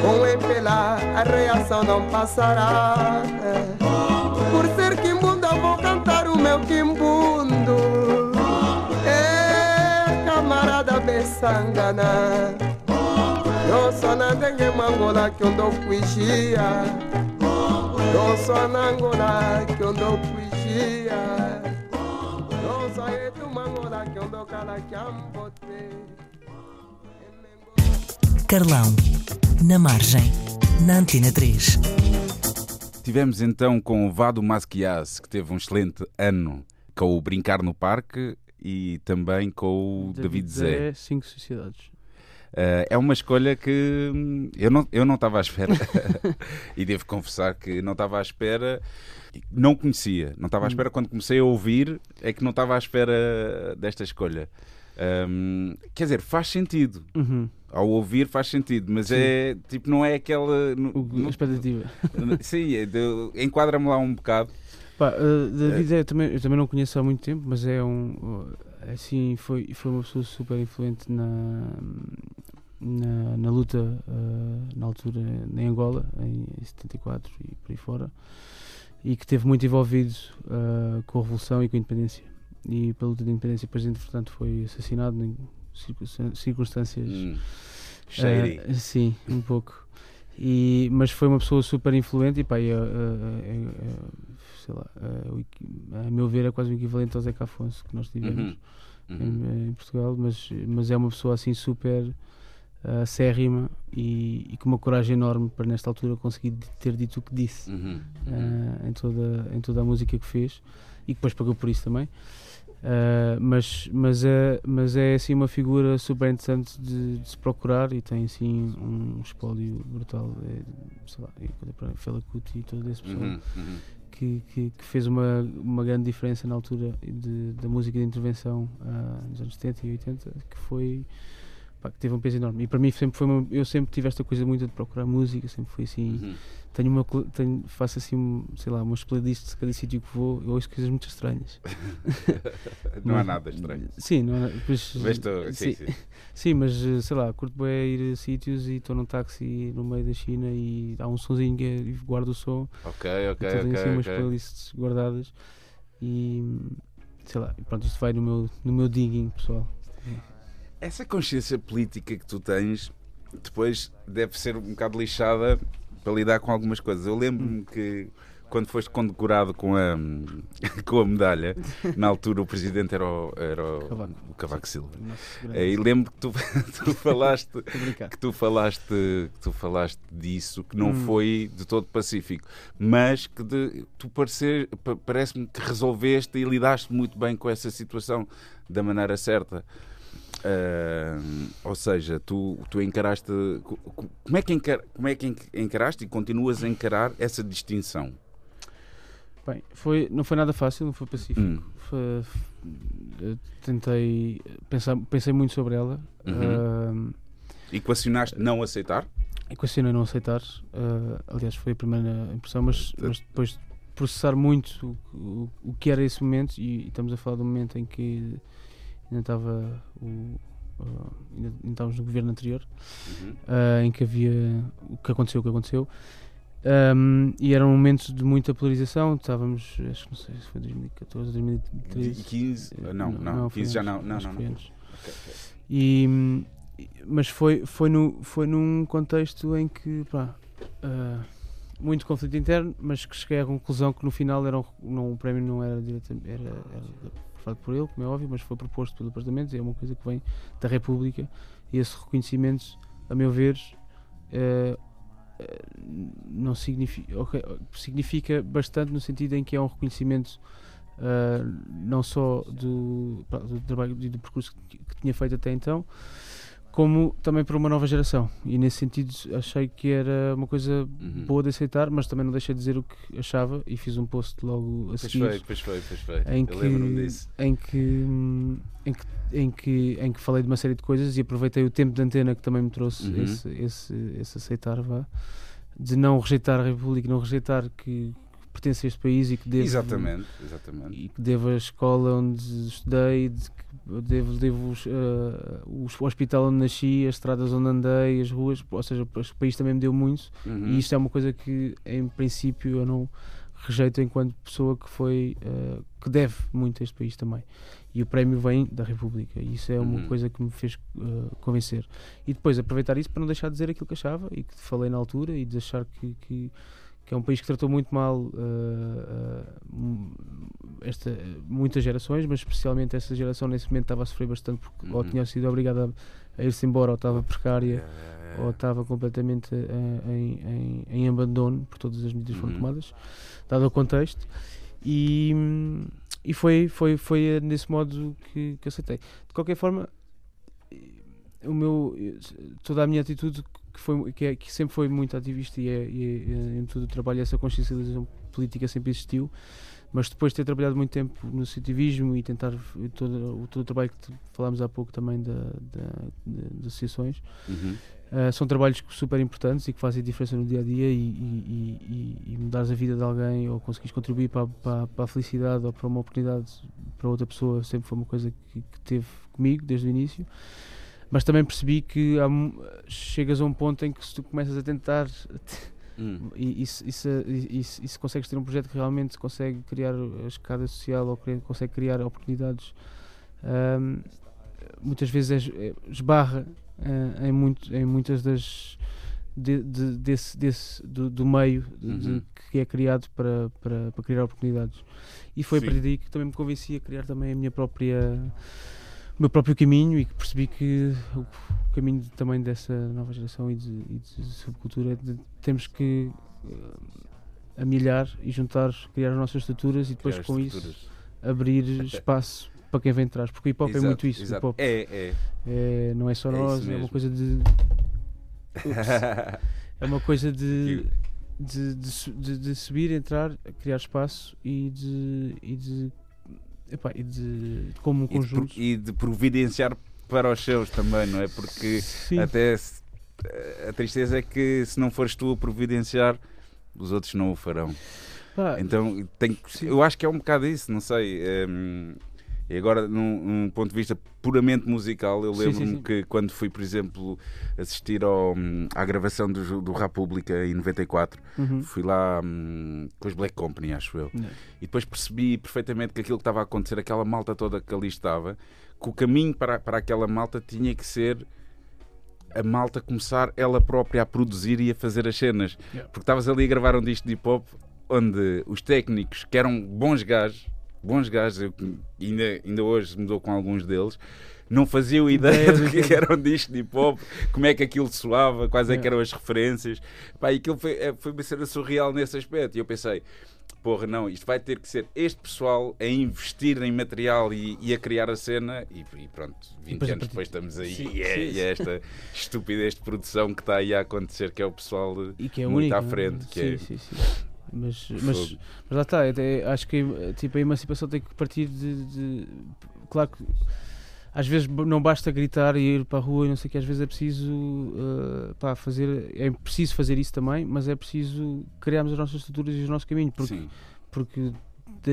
Com empelar a reação não passará. Por ser eu vou cantar um meu quimbundo. Eu sou na dengue mangola que eu dou cuixia. Eu sou na angola que eu dou cuixia. Eu sou etu mangola que eu dou cala que ambote. Carlão, na margem, na Antena 3. Tivemos então com o Vado Masquias, que teve um excelente ano com o Brincar no Parque e também com o David, Zé. Cinco sociedades. Uh, é uma escolha que hum, eu não, eu não estava à espera *laughs* e devo confessar que não estava à espera, não conhecia, não estava à espera quando comecei a ouvir, é que não estava à espera desta escolha. Um, quer dizer, faz sentido. Uhum. Ao ouvir faz sentido, mas Sim. é tipo, não é aquela. O, a expectativa. Sim, é enquadra-me lá um bocado. Pá, uh, David é, também, eu também não conheço há muito tempo, mas é um. uh, Assim, foi, foi uma pessoa super influente na, na, na luta, uh, na altura, em Angola, em 74 e por aí fora, e que esteve muito envolvido uh, com a Revolução e com a Independência. E pela luta da Independência, depois, entretanto, foi assassinado em circunstân- circunstâncias. Hum. Ah, sim, um pouco. E, mas foi uma pessoa super influente e pá, é, é- é- é- sei lá, equi- a meu ver é quase o equivalente ao Zeca Afonso que nós tivemos Uhum, uhum. em, em Portugal, mas, mas é uma pessoa assim super ah, acérrima e, e com uma coragem enorme para nesta altura conseguir ter dito o que disse Uhum, ah, em, toda, em toda a música que fez e que depois pagou por isso também. Ah, mas, mas, é, mas é assim uma figura super interessante de, de se procurar e tem assim um espólio brutal. É, sei lá, é Fela Kuti e todo esse pessoal Uhum, uhum. Que, que, que fez uma, uma grande diferença na altura de, da música de intervenção ah, nos anos 70 e 80, que foi pá, que teve um peso enorme. E para mim sempre foi uma, eu sempre tive esta coisa muito de procurar música, sempre foi assim. Uhum. Tenho uma tenho, faço assim, sei lá, umas playlists de cada sítio que vou, eu ouço coisas muito estranhas. *laughs* Não há Mas- nada estranho. Sim, não há, pois, Vês tu- sim, sim, sim. *laughs* sim, mas eh, sei lá, curto bem ir a sítios e estou num táxi no meio da China e há um sonzinho que é- e guardo o som Ok, ok, então tenho assim ok. umas ok. playlists guardadas e sei lá, pronto, isto vai no meu, no meu digging pessoal. Essa consciência política que tu tens depois deve ser um bocado lixada para lidar com algumas coisas. Eu lembro-me que quando foste condecorado com a, *laughs* com a medalha, na altura o presidente era o, era o Cavaco. o Cavaco Silva. Grande- E lembro que tu, *laughs* tu falaste que tu falaste que tu falaste disso que não Hum. foi de todo pacífico mas que de- tu parecer, parece-me que resolveste e lidaste muito bem com essa situação da maneira certa Ah, ou seja tu, tu encaraste co- co- como é, que encar, como é que enc- encaraste e continuas a encarar essa distinção Bem, foi, não foi nada fácil, não foi pacífico. Hum. Foi- tentei pensar, pensei muito sobre ela. Uhum. ah, equacionaste não aceitar equacionei não aceitar. ah, aliás, foi a primeira impressão, mas, mas depois de processar muito o, o, o que era esse momento, e, e estamos a falar um momento em que ainda estava o. ah, ainda, ainda estávamos no governo anterior, Uhum. ah, em que havia o que aconteceu, o que aconteceu. Um, e eram momentos de muita polarização. Estávamos, acho que não sei se foi 2014, 2013. 15 não, não, foi 15 já não, não, não, não. antes. E, mas foi, foi, no, foi num contexto em que, pá, ah, muito conflito interno, mas que cheguei à conclusão que no final era um, não, o prémio não era diretamente era, era aprovado por ele, como é óbvio, mas foi proposto pelo Parlamento, é uma coisa que vem da República. E esse reconhecimento, a meu ver, eh, não significa, ok, significa bastante no sentido em que é um reconhecimento ah, não só do, do trabalho e do percurso que, que tinha feito até então, como também para uma nova geração. E nesse sentido achei que era uma coisa Uhum. boa de aceitar, mas também não deixei de dizer o que achava e fiz um post logo a Pois seguir foi, pois foi, pois foi. em Eu que, disso. em que em que em que em que falei de uma série de coisas e aproveitei o tempo de antena que também me trouxe Uhum. esse, esse esse aceitar vá de não rejeitar a República não rejeitar que pertence a este país e que devo Exatamente, exatamente. e que devo a escola onde estudei de que devo, devo os, eh, o hospital onde nasci as estradas onde andei as ruas ou seja o país também me deu muito Uhum. e isto é uma coisa que, em princípio, eu não rejeito enquanto pessoa que foi uh, que deve muito a este país também e o prémio vem da República e isso é uma Uhum. coisa que me fez uh, convencer e depois aproveitar isso para não deixar de dizer aquilo que achava e que falei na altura e de achar que, que, que é um país que tratou muito mal uh, uh, esta, muitas gerações mas especialmente essa geração nesse momento estava a sofrer bastante porque ou Uhum. tinha sido obrigada a, a ir-se embora ou estava precária ou estava completamente eh, em, em, em abandono por todas as medidas que foram Uhum. tomadas, dado o contexto. E, e foi, foi, foi nesse modo que, que aceitei. De qualquer forma, o meu, toda a minha atitude, que, foi, que, é, que sempre foi muito ativista e, é, e é, em todo o trabalho, essa consciencialização política sempre existiu. Mas depois de ter trabalhado muito tempo no associativismo e tentar e todo, o- todo o trabalho que falámos há pouco também da, da, de, de associações, Uhum. Uh, são trabalhos super importantes e que fazem diferença no dia a dia e, e, e, e mudares a vida de alguém ou conseguires contribuir para, a- para, para a felicidade ou para uma oportunidade para outra pessoa sempre foi uma coisa que, que teve comigo desde o início. Mas também percebi que há chegas a um ponto em que se tu começas a tentar Hum. se, se, se, se consegues ter um projeto que realmente consegue criar a escada social ou consegue criar oportunidades, ahm, muitas vezes esbarra ah, em, muito, em muitas das. de- de- desse, desse, do, do meio de- Uhum. que é criado para, para, para criar oportunidades. E foi Sim. a partir daí que também me convenci a criar também a minha própria meu próprio caminho e que percebi que o caminho também dessa nova geração e de, e de subcultura é de, temos que eh, amilhar e juntar, criar as nossas estruturas e depois Criar com isso abrir *laughs* espaço para quem vem de trás, porque o hip hop é Exato, muito isso. Hip hop É, é. é, não é só É nós, é mesmo. uma coisa de. Ups. *laughs* é uma coisa de. De, de, de- de subir, entrar, criar espaço e de. E de, epá, e de como um E de, e de providenciar para os seus também, não é? Porque Sim. até se- a tristeza é que se não fores tu a providenciar, os outros não o farão. Pá, Então tem eu acho que é um bocado isso, não sei. hum, E agora, num, num ponto de vista puramente musical, eu lembro-me que quando fui, por exemplo, assistir ao, hum, à gravação do, do República em 94, uhum. fui lá hum, com os Black Company, acho eu. E depois percebi perfeitamente que aquilo que estava a acontecer, aquela malta toda que ali estava, que o caminho para, para aquela malta tinha que ser a malta começar ela própria a produzir e a fazer as cenas. Yeah. Porque estavas ali a gravar um disco de hip hop onde os técnicos, que eram bons gajos, bons gajos, eu ainda, ainda hoje mudou com alguns deles, não faziam ideia do que que- era um disco de hip hop, como é que aquilo soava, quais é que eram as referências. Pá, e aquilo foi, é, foi uma cena surreal nesse aspecto. E eu pensei, porra, não, isto vai ter que ser este pessoal a investir em material e, e a criar a cena. E, e pronto, 20 depois a anos depois estamos aí. Sim, e, é, sim, e é esta estupidez de produção que está aí a acontecer, que é o pessoal é muito único, à não é? frente. Que sim, é, sim, sim. Mas, mas, mas lá está, até acho que tipo, a emancipação tem que partir de, de- Claro que às vezes não basta gritar e ir para a rua e não sei o que, às vezes é preciso eh, pá, fazer. É preciso fazer isso também, mas é preciso criarmos as nossas estruturas e o nosso caminho, porque, Sim. porque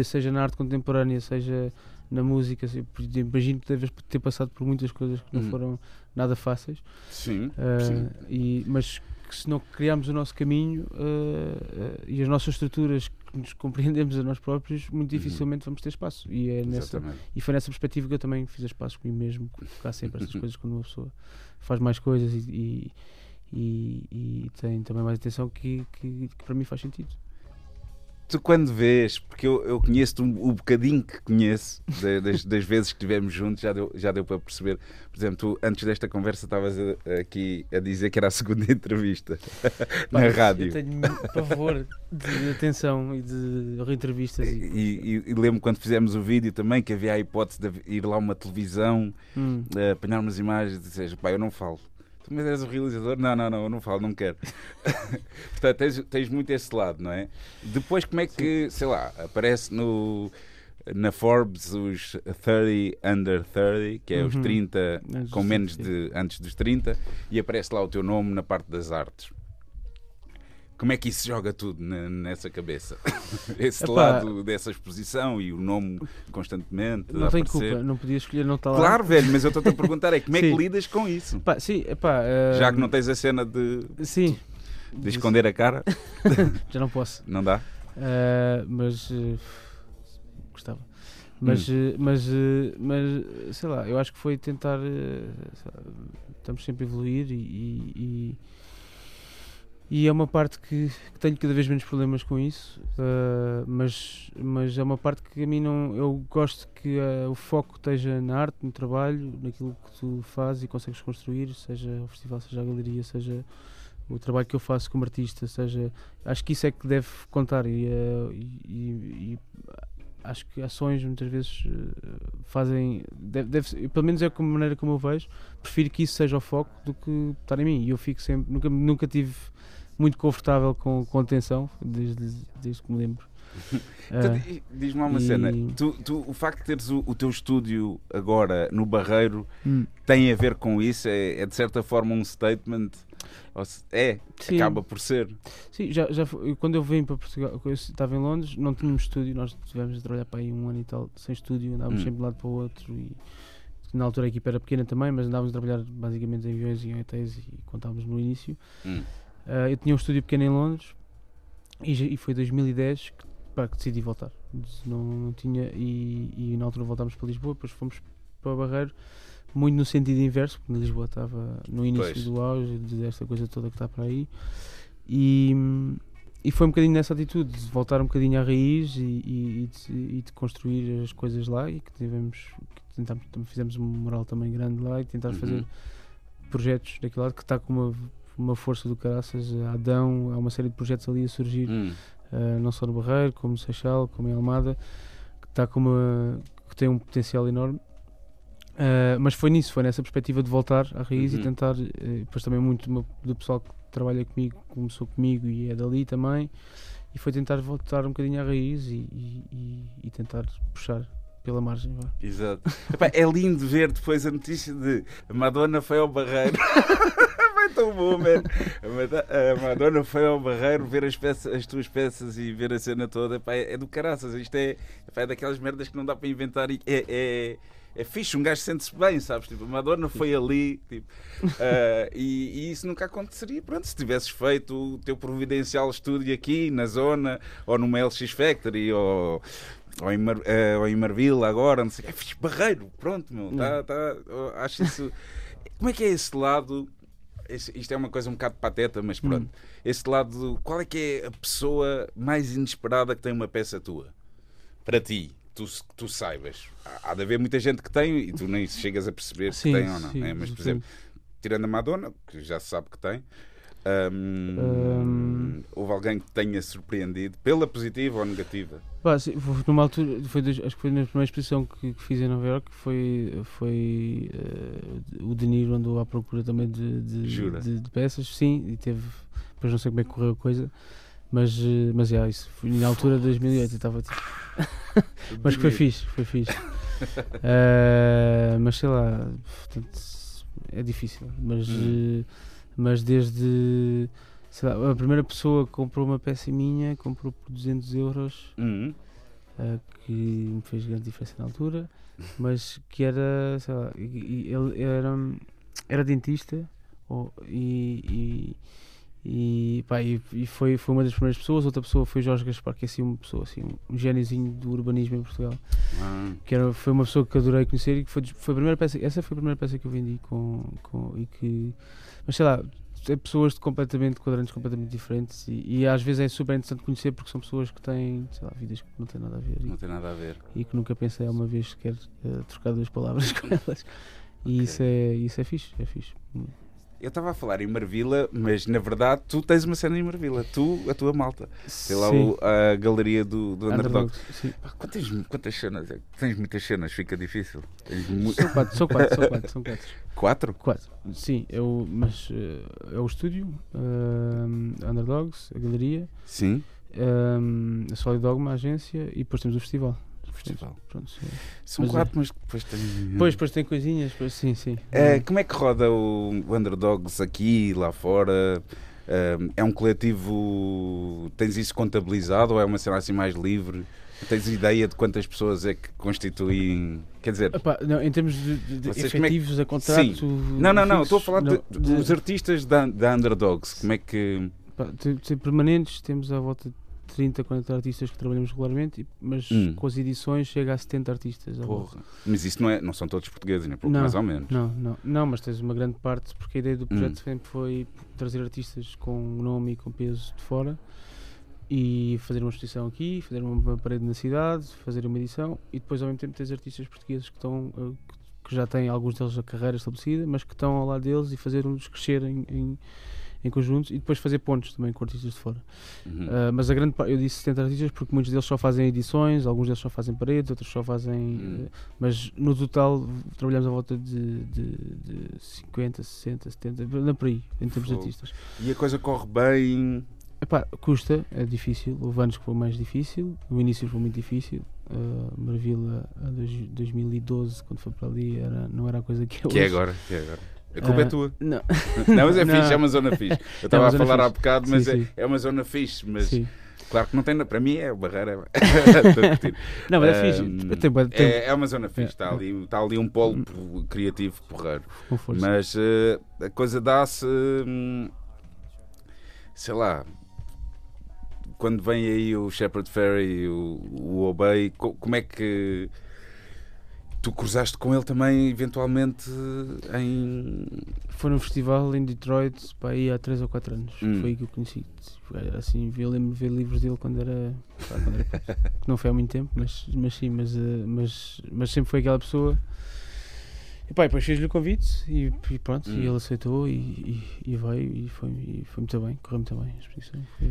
seja na arte contemporânea, seja na música, exemplo, imagino que deves ter passado por muitas coisas que não Uhum. foram nada fáceis. Sim, Uh, sim. e, mas que se não criarmos o nosso caminho uh, uh, e as nossas estruturas que nos compreendemos a nós próprios, muito dificilmente vamos ter espaço. E, é nessa, e foi nessa perspectiva que eu também fiz espaço comigo mesmo, há sempre estas *laughs* coisas quando uma pessoa faz mais coisas e, e, e- e tem também mais atenção que, que, que para mim faz sentido. Tu quando vês, porque eu, eu conheço um, o bocadinho que conheço da- das, das vezes que estivemos juntos, já deu, já deu para perceber. Por exemplo, tu antes desta conversa estavas a- aqui a dizer que era a segunda *laughs* entrevista na rádio. Eu tenho pavor de atenção e de entrevistas. E, E, e- e lembro quando fizemos o vídeo também que havia a hipótese de ir lá uma televisão, Hum. eh, apanhar umas imagens e dizer, pá, eu não falo. Mas és o realizador? Não, não, não, eu não falo, não quero. *laughs* Portanto, tens, tens muito esse lado, não é? Depois, como é que, sei lá, aparece no, na Forbes os 30 under 30, que é os Uhum. 30 Antes com dos menos 30. de antes dos 30, e aparece lá o teu nome na parte das artes. Como é que isso joga tudo na- nessa cabeça? *laughs* Esse Epá. lado dessa exposição e o nome constantemente. Não aparecer. culpa, não podia escolher não estar lá. Claro, velho, mas eu estou-te a *laughs* perguntar é como é que lidas com isso? Pá, sim, epá, uh, Já que não tens a cena de, Sim, de esconder a cara, *laughs* já não posso. não dá? Uh, mas uh, gostava. Mas, hum. mas, mas sei lá, eu acho que foi tentar. Lá, estamos sempre a evoluir e, e, e é uma parte que, que, tenho cada vez menos problemas com isso, mas, mas é uma parte que a mim não. Eu gosto que o foco esteja na arte, no trabalho, naquilo que tu fazes e consegues construir, seja o festival, seja a galeria, seja o trabalho que eu faço como artista, seja, acho que isso é que deve contar e, uh, e, e acho que ações muitas vezes uh, fazem, deve, deve, pelo menos é a maneira como eu vejo, prefiro que isso seja o foco do que estar em mim e eu fico sempre, nunca, nunca tive muito confortável com, com a atenção desde, desde que me lembro. *laughs* então, uh, Diz-me uma e... cena, tu, tu, o facto de teres o, o, teu estúdio agora no Barreiro hum. tem a ver com isso? É, é de certa forma um statement? É, Sim. acaba por ser. Sim, já, já foi, quando eu vim para Portugal, eu estava em Londres, não tínhamos estúdio, nós tivemos a trabalhar para aí um ano e tal sem estúdio, andávamos hum. sempre de lado para o outro e na altura a equipa era pequena também, mas andávamos a trabalhar basicamente em aviões e em hotéis e contávamos no início. Hum. Uh, eu tinha um estúdio pequeno em Londres e, e foi 2010 que, pá, que decidi voltar. Não, não tinha, e, e, na altura voltámos para Lisboa, depois fomos para o Barreiro muito no sentido inverso, porque Lisboa estava no início pois. do auge desta coisa toda que está para aí. E, e foi um bocadinho nessa atitude, de voltar um bocadinho à raiz e, e, e, de, e de, construir as coisas lá e que tivemos, que tentámos, fizemos um moral também grande lá e tentar uhum. fazer projetos daquele lado que está com uma, uma força do caraças, Adão, há uma série de projetos ali a surgir, uhum. uh, não só no Barreiro, como no Seixal, como em Almada, que está com uma que tem um potencial enorme Uh, mas foi nisso, foi nessa perspectiva de voltar à raiz uhum. e tentar, uh, depois também muito do pessoal que trabalha comigo, começou comigo e é dali também, e foi tentar voltar um bocadinho à raiz e, e, e tentar puxar pela margem. Vá. Exato. Epá, é lindo ver depois a notícia de Madonna foi ao Barreiro. *laughs* Vai tão bom, man. A Madonna foi ao Barreiro ver as, peças, as tuas peças e ver a cena toda. Epá, é do caraças. Isto é, epá, é daquelas merdas que não dá para inventar e é, é é fixe, um gajo sente-se bem, sabes? Tipo, a Madonna foi ali tipo, uh, e, e, isso nunca aconteceria. Pronto, se tivesses feito o teu providencial estúdio aqui na zona ou numa LX Factory ou, ou, em, Mar, uh, ou em agora, não sei, é fixe, barreiro, pronto, meu, tá, tá, acho isso. Como é que é esse lado? Isto é uma coisa um bocado pateta, mas pronto. Hum. Esse lado, qual é que é a pessoa mais inesperada que tem uma peça tua? Para ti? tu, tu saibas. Há, há de haver muita gente que tem e tu nem chegas a perceber sim, que tem ou não. Sim, é? Mas, por exemplo, tirando a Madonna, que já se sabe que tem, um, um... houve alguém que tenha surpreendido pela positiva ou negativa? Bah, sim, numa altura, foi, acho que foi na primeira exposição que, que fiz em Nova York, foi, foi uh, o De Niro andou à procura também de, de, de, de, peças, sim, e teve, depois não sei como é que correu a coisa, mas, eh, mas é, isso foi na altura de 2008 estava tipo. *laughs* mas foi fixe, foi fixe. uh, *laughs* mas sei lá, portanto, é difícil. Mas, hum. uh, mas desde. Sei lá, a primeira pessoa que comprou uma peça minha comprou por 200 euros, hum. uh, que me fez grande diferença na altura, *laughs* mas que era, sei lá, ele era, era dentista oh, e, e e, pá, e, e, foi, foi uma das primeiras pessoas. Outra pessoa foi Jorge Gaspar, que é assim uma pessoa, assim, um gêniozinho do urbanismo em Portugal. Ah. Que era, foi uma pessoa que adorei conhecer e que foi, foi a primeira peça. Essa foi a primeira peça que eu vendi com, com e que, mas sei lá, é pessoas de completamente quadrantes completamente diferentes e, e, às vezes é super interessante conhecer porque são pessoas que têm sei lá, vidas que não têm nada a ver não e, tem nada a ver. e que nunca pensei uma vez sequer uh, trocar duas palavras *laughs* com elas. E okay. isso é isso é fixe é fixe eu estava a falar em Marvila, mas na verdade tu tens uma cena em Marvila, tu, a tua malta. Sei lá o, a galeria do, do Underdog. Quantas, quantas cenas? É? Tens muitas cenas, fica difícil. Mu... São quatro, são quatro, são quatro. São quatro? *laughs* quatro? Quatro. Sim, eu, mas uh, é o estúdio, uh, Underdogs, a galeria. Sim. Um, a Solid Dogma, a agência, e depois temos o festival festival. Pronto, São mas quatro, é. mas depois tem. Pois, depois tem coisinhas, pois, sim, sim. É, como é que roda o Underdogs aqui, lá fora? É um coletivo. Tens isso contabilizado ou é uma cena assim mais livre? Tens ideia de quantas pessoas é que constituem. Quer dizer. Epá, não, em termos de, de efetivos é que... a contrato. Sim. Não, não, não. Estou a falar não, de, dos artistas da, da Underdogs. Como é que. Epá, permanentes temos à volta de 30, 40 artistas que trabalhamos regularmente, mas Hum. com as edições chega a 70 artistas. Porra. Mas isso não, é, não são todos portugueses, nem pouco Não, mais ou menos. Não, não, não, mas tens uma grande parte, porque a ideia do projeto Hum. sempre foi trazer artistas com nome e com peso de fora e fazer uma exposição aqui, fazer uma parede na cidade, fazer uma edição e depois ao mesmo tempo tens artistas portugueses que estão eh, que já têm alguns deles a carreira estabelecida, mas que estão ao lado deles e fazer-nos crescer em, em, em conjunto e depois fazer pontos também com artistas de fora. Uhum. Uh, mas a grande parte, eu disse 70 artistas porque muitos deles só fazem edições, alguns deles só fazem paredes, outros só fazem. Hum. uh, mas no total trabalhamos à volta de, de, de 50, 60, 70, anda por aí, em termos de artistas. E a coisa corre bem. Epá, custa, é difícil. Houve anos que foi mais difícil, no início foi muito difícil. Uh, Marvila, a dois- 2012, quando foi para ali, era, não era a coisa que é Que é hoje. agora. Que é agora. A culpa é Ah, tua. Não, Não, mas é *laughs* Não. fixe, é uma zona fixe. Eu estava uma a falar há fixe. bocado, Sim, mas é, sim. é uma zona fixe. Mas sim. claro que não tem. Para mim é barreira. *laughs* *laughs* Estou a curtir. Não, mas é fixe. Tem, bué de tempo, É, é uma zona fixe. É, Está é. ali, está ali um polo criativo porreiro. Mas eh, a coisa dá-se. hum, sei lá. Quando vem aí o Shepard Ferry e o, o Obey, co- como é que. Tu cruzaste com ele também, eventualmente, em. Foi num festival em Detroit pá, aí há 3 ou 4 anos. Hum. Foi aí que eu conheci. Era Assim, eu lembro de ver livros dele quando era. pá, quando era *laughs* não foi há muito tempo, mas, mas sim, mas, eh, mas, mas sempre foi aquela pessoa. E pá, depois fez-lhe o convite e, e pronto, Hum. e ele aceitou e, e, e veio e foi, e foi muito bem, correu muito bem a exposição. Foi,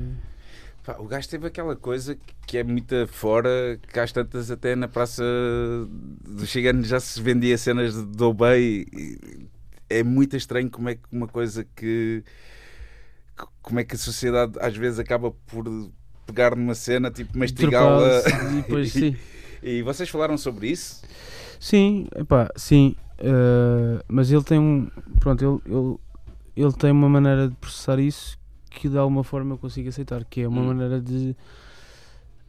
o gajo teve aquela coisa que é muito fora, que às tantas até na Praça do Chegano já se vendia cenas de, e É muito estranho como é que uma coisa que. Como é que a sociedade às vezes acaba por pegar numa cena, tipo mastigá-la. E *laughs* sim. E vocês falaram sobre isso? Sim, epá, sim. eh, mas ele tem um. Pronto, ele, ele, ele tem uma maneira de processar isso que de alguma forma eu consigo aceitar, que é uma Hum. maneira de.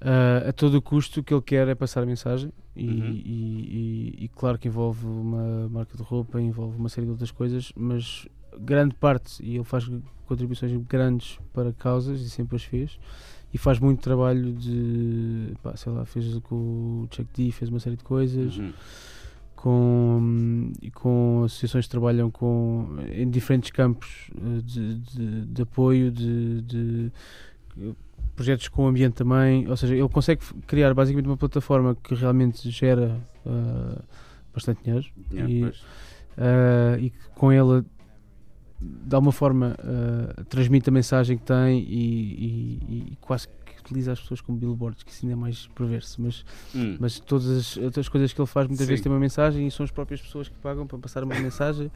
eh, a todo custo o que ele quer é passar a mensagem e, Uhum. e- e- e claro que envolve uma marca de roupa, envolve uma série de outras coisas, mas grande parte, e ele faz contribuições grandes para causas e sempre as fez, e faz muito trabalho de, pá, sei lá, fez com o Chuck D, fez uma série de coisas, Uhum. Com, e com associações que trabalham com, em diferentes campos eh, de, de, de apoio, de, de, projetos com o ambiente também. Ou seja, ele consegue criar basicamente uma plataforma que realmente gera eh, bastante dinheiro Yeah, E- eh, e que com ele de alguma forma eh, transmite a mensagem que tem e, e- e quase que utiliza as pessoas como billboards, que isso ainda é mais perverso, mas Hum. mas todas as outras coisas que ele faz muitas Sim. vezes têm uma mensagem e são as próprias pessoas que pagam para passar uma mensagem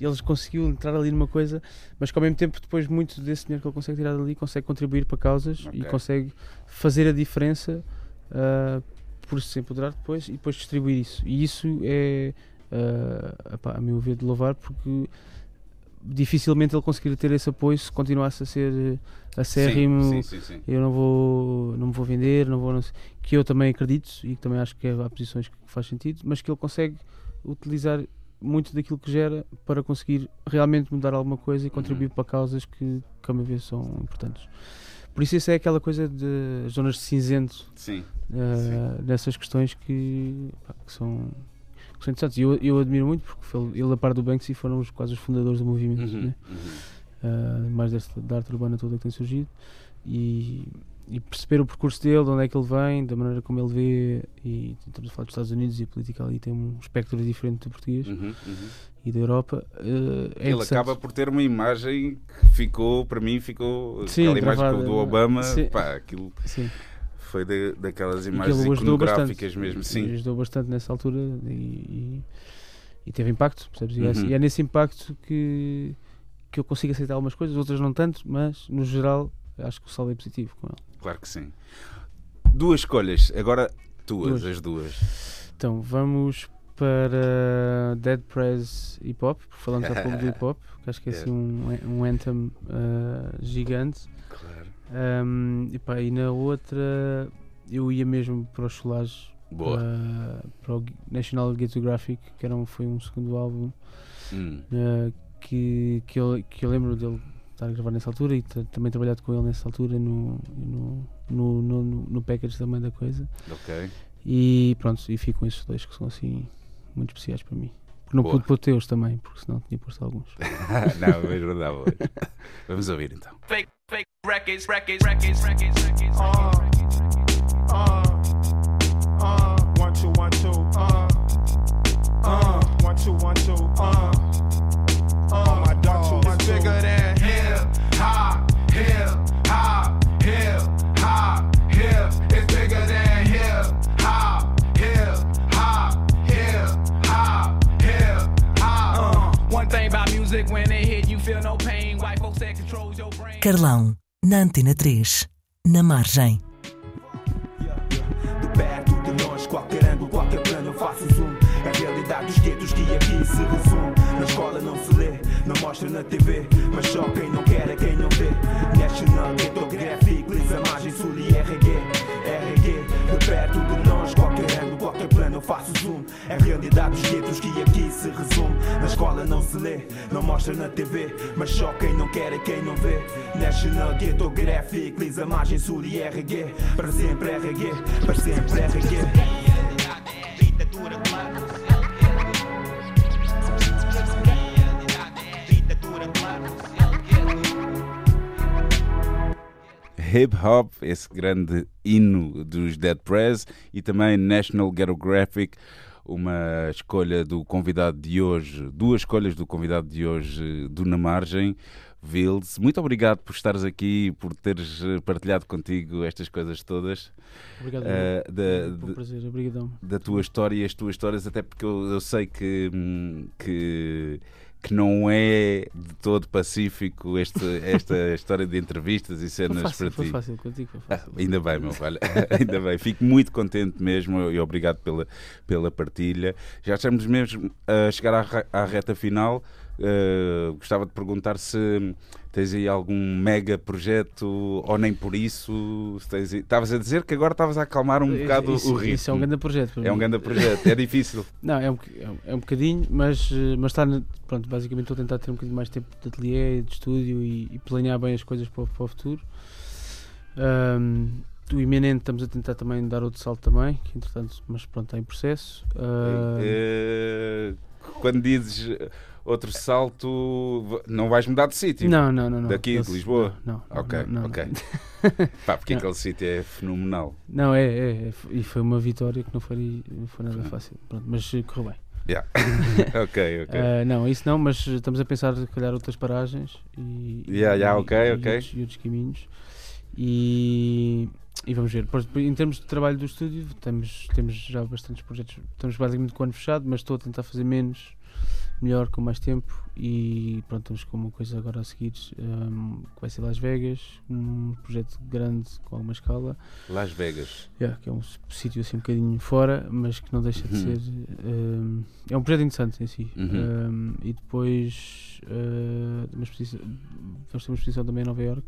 e *laughs* eles conseguiu entrar ali numa coisa, mas que ao mesmo tempo depois muito desse dinheiro que ele consegue tirar dali consegue contribuir para causas e Ok. consegue fazer a diferença ah, por se empoderar depois e depois distribuir isso. E isso é ah, epá, a meu ver de louvar porque dificilmente ele conseguiria ter esse apoio se continuasse a ser eh, acérrimo. Sim, sim, sim, sim. eu não vou não me vou vender não vou não que eu também acredito e que também acho que há posições que faz sentido mas que ele consegue utilizar muito daquilo que gera para conseguir realmente mudar alguma coisa e contribuir para causas que, que a meu ver são importantes. Por isso isso é aquela coisa de zonas de cinzento Sim. eh, nessas questões que, pá, que são são interessantes e eu, eu admiro muito porque foi- ele a par do Banksy foram os, quase os fundadores do movimento Uhum, né? uhum. uh, mais desta, da arte urbana toda que tem surgido e, e perceber o percurso dele, de onde é que ele vem, da maneira como ele vê e estamos a falar dos Estados Unidos e a política ali tem um espectro diferente do português Uhum, uhum. e da Europa uh, é Ele acaba por ter uma imagem que ficou, para mim, ficou Sim, aquela imagem do Obama, sim. pá, aquilo Sim. Foi de- daquelas que imagens iconográficas bastante. mesmo, sim. ajudou bastante nessa altura e, e- e teve impacto, percebes? E é- Uhum. E é nesse impacto que, que eu consigo aceitar algumas coisas, outras não tanto, mas no geral acho que o saldo é positivo com ele. Claro que sim. Duas escolhas, agora tuas, Duas. as duas. Então vamos para Dead Prez Hip Hop, falamos há pouco do *laughs* hip hop, que acho que é assim um, um anthem uh, gigante. Claro. Um, e, pá, e na outra eu ia mesmo para o Solage, Boa. uh, para o National Geographic, que era um, foi um segundo álbum Hum. uh, que, que, eu, que eu lembro dele estar a gravar nessa altura e também trabalhado com ele nessa altura no, no, no, no, no package também da coisa. Ok. E pronto, e fico com esses dois que são assim muito especiais para mim. Porque não Boa. pude pôr teus também, porque senão tinha posto alguns. *laughs* não, mas não dava hoje. Vamos ouvir então. fake, fake records, records, records, records, records. Uh, uh, uh, one, two, one, two, uh, uh, one, two, one, two, uh, Carlão, na Antena 3, na margem. De perto de nós, qualquer ângulo, qualquer plano, eu faço zoom. A realidade dos guetos que aqui se resume. Na escola não se lê, não mostra na TV. Faço zoom. É realidade dos guetos que aqui se resume. Na escola não se lê, não mostra na TV. Mas só quem não quer é quem não vê. National Ghetto Graphic, lisa margem sul e RG. Para sempre RG, para sempre RG. Hip Hop, esse grande hino dos Dead Press e também National Ghetto Graphic, uma escolha do convidado de hoje, duas escolhas do convidado de hoje do Na Margem, Vils. Muito obrigado por estares aqui, por teres eh, partilhado contigo estas coisas todas. Obrigado. eh, da- um prazer, obrigadão. da tua história e as tuas histórias, até porque eu, eu sei que, hum, que, que não é de todo pacífico este, esta *laughs* história de entrevistas e Foi cenas fácil, para foi ti. fácil contigo, foi Ah, fácil. ainda bem, meu velho. *laughs* ainda bem. Fico muito contente mesmo e obrigado pela, pela partilha. Já estamos mesmo a chegar à, à reta final. Uh, gostava de perguntar se tens aí algum mega projeto ou nem por isso. Estavas a dizer que agora estavas a acalmar um bocado isso, o ritmo. Isso é um grande projeto. É um grande projeto, é *laughs* difícil. Não, é um, é um, é um bocadinho, mas, eh, mas está, pronto, basicamente estou a tentar ter um bocadinho mais tempo de ateliê, de estúdio e, e planear bem as coisas para, o- para o futuro. Ahm, o iminente estamos a tentar também dar outro salto também, que entretanto, mas pronto, está em processo. Ah, Eh, quando dizes outro salto, não vais mudar de sítio? não, não, não, não. Daqui, de Lisboa? Não, não, Ok, não, não, ok. *laughs* Pá, porque aquele sítio é fenomenal. Não, é, é, é, e foi uma vitória que não foi, não foi nada fácil, pronto, mas eh, correu bem. Yeah. *laughs* ok, ok. Ah, não, isso não, mas estamos a pensar se calhar outras paragens e, Yeah, yeah, e- ok, e outros, e outros caminhos. E, e vamos ver. Em termos de trabalho do estúdio, temos, temos já bastantes projetos. Estamos basicamente com o ano fechado, mas estou a tentar fazer menos, melhor, com mais tempo. E pronto, estamos com uma coisa agora a seguir, um, que vai ser Las Vegas, um projeto grande com alguma escala. Las Vegas. Yeah, que é um sítio assim um bocadinho fora, mas que não deixa de Uhum. ser. um, é um projeto interessante em si. Uhum. Um, e depois uh, uma exposição, vamos ter uma exposição também em Nova York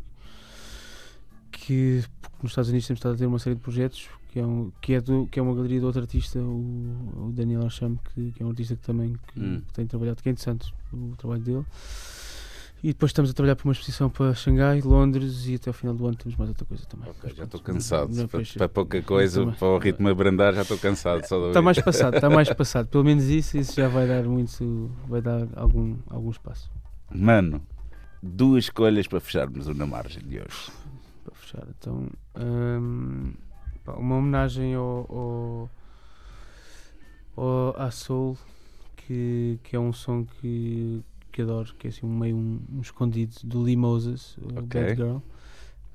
que nos Estados Unidos temos estado a ter uma série de projetos que é, um, que é, do, que é uma galeria de outro artista, o, o Daniel Archam, que, que é um artista que também que, Hum. tem trabalhado, que é interessante o trabalho dele. E depois estamos a trabalhar para uma exposição para Xangai, Londres e até ao final do ano temos mais outra coisa também. Já estou cansado. não, para, para pouca coisa, também. para o ritmo abrandar, já estou cansado. Está mais passado, está mais *laughs* passado. Pelo menos isso, isso já vai dar muito, vai dar algum, algum espaço Mano, duas escolhas para fecharmos o Na Margem de hoje. para fechar. Então, hum, uma homenagem ao, ao, ao à Soul, que, que é um som que, que adoro, que é assim meio um, um escondido do Lee Moses, o Ok. Bad Girl.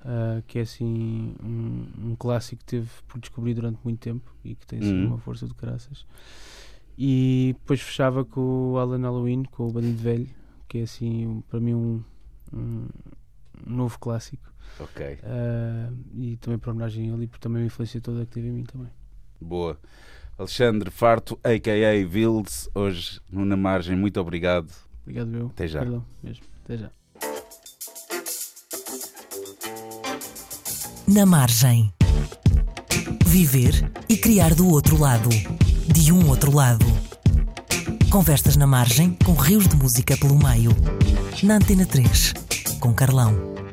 ah, que é assim um, um clássico que teve por descobrir durante muito tempo e que tem assim, Uhum. uma força de caraças. E depois fechava com o Alan Halloween, com o Bandido Velho, que é assim para mim um, um, um novo clássico. Ok, Ah, e também para homenagem a ele e por também a influência toda que teve em mim também. boa. Alexandre Farto, a.k.a. Vildes, hoje no Na Margem, muito obrigado. Obrigado, eu. Até já. Perdão, mesmo. Até já. Na margem. Viver e criar do outro lado. De um outro lado. Conversas na margem com rios de música pelo meio. Na Antena 3. Com Carlão.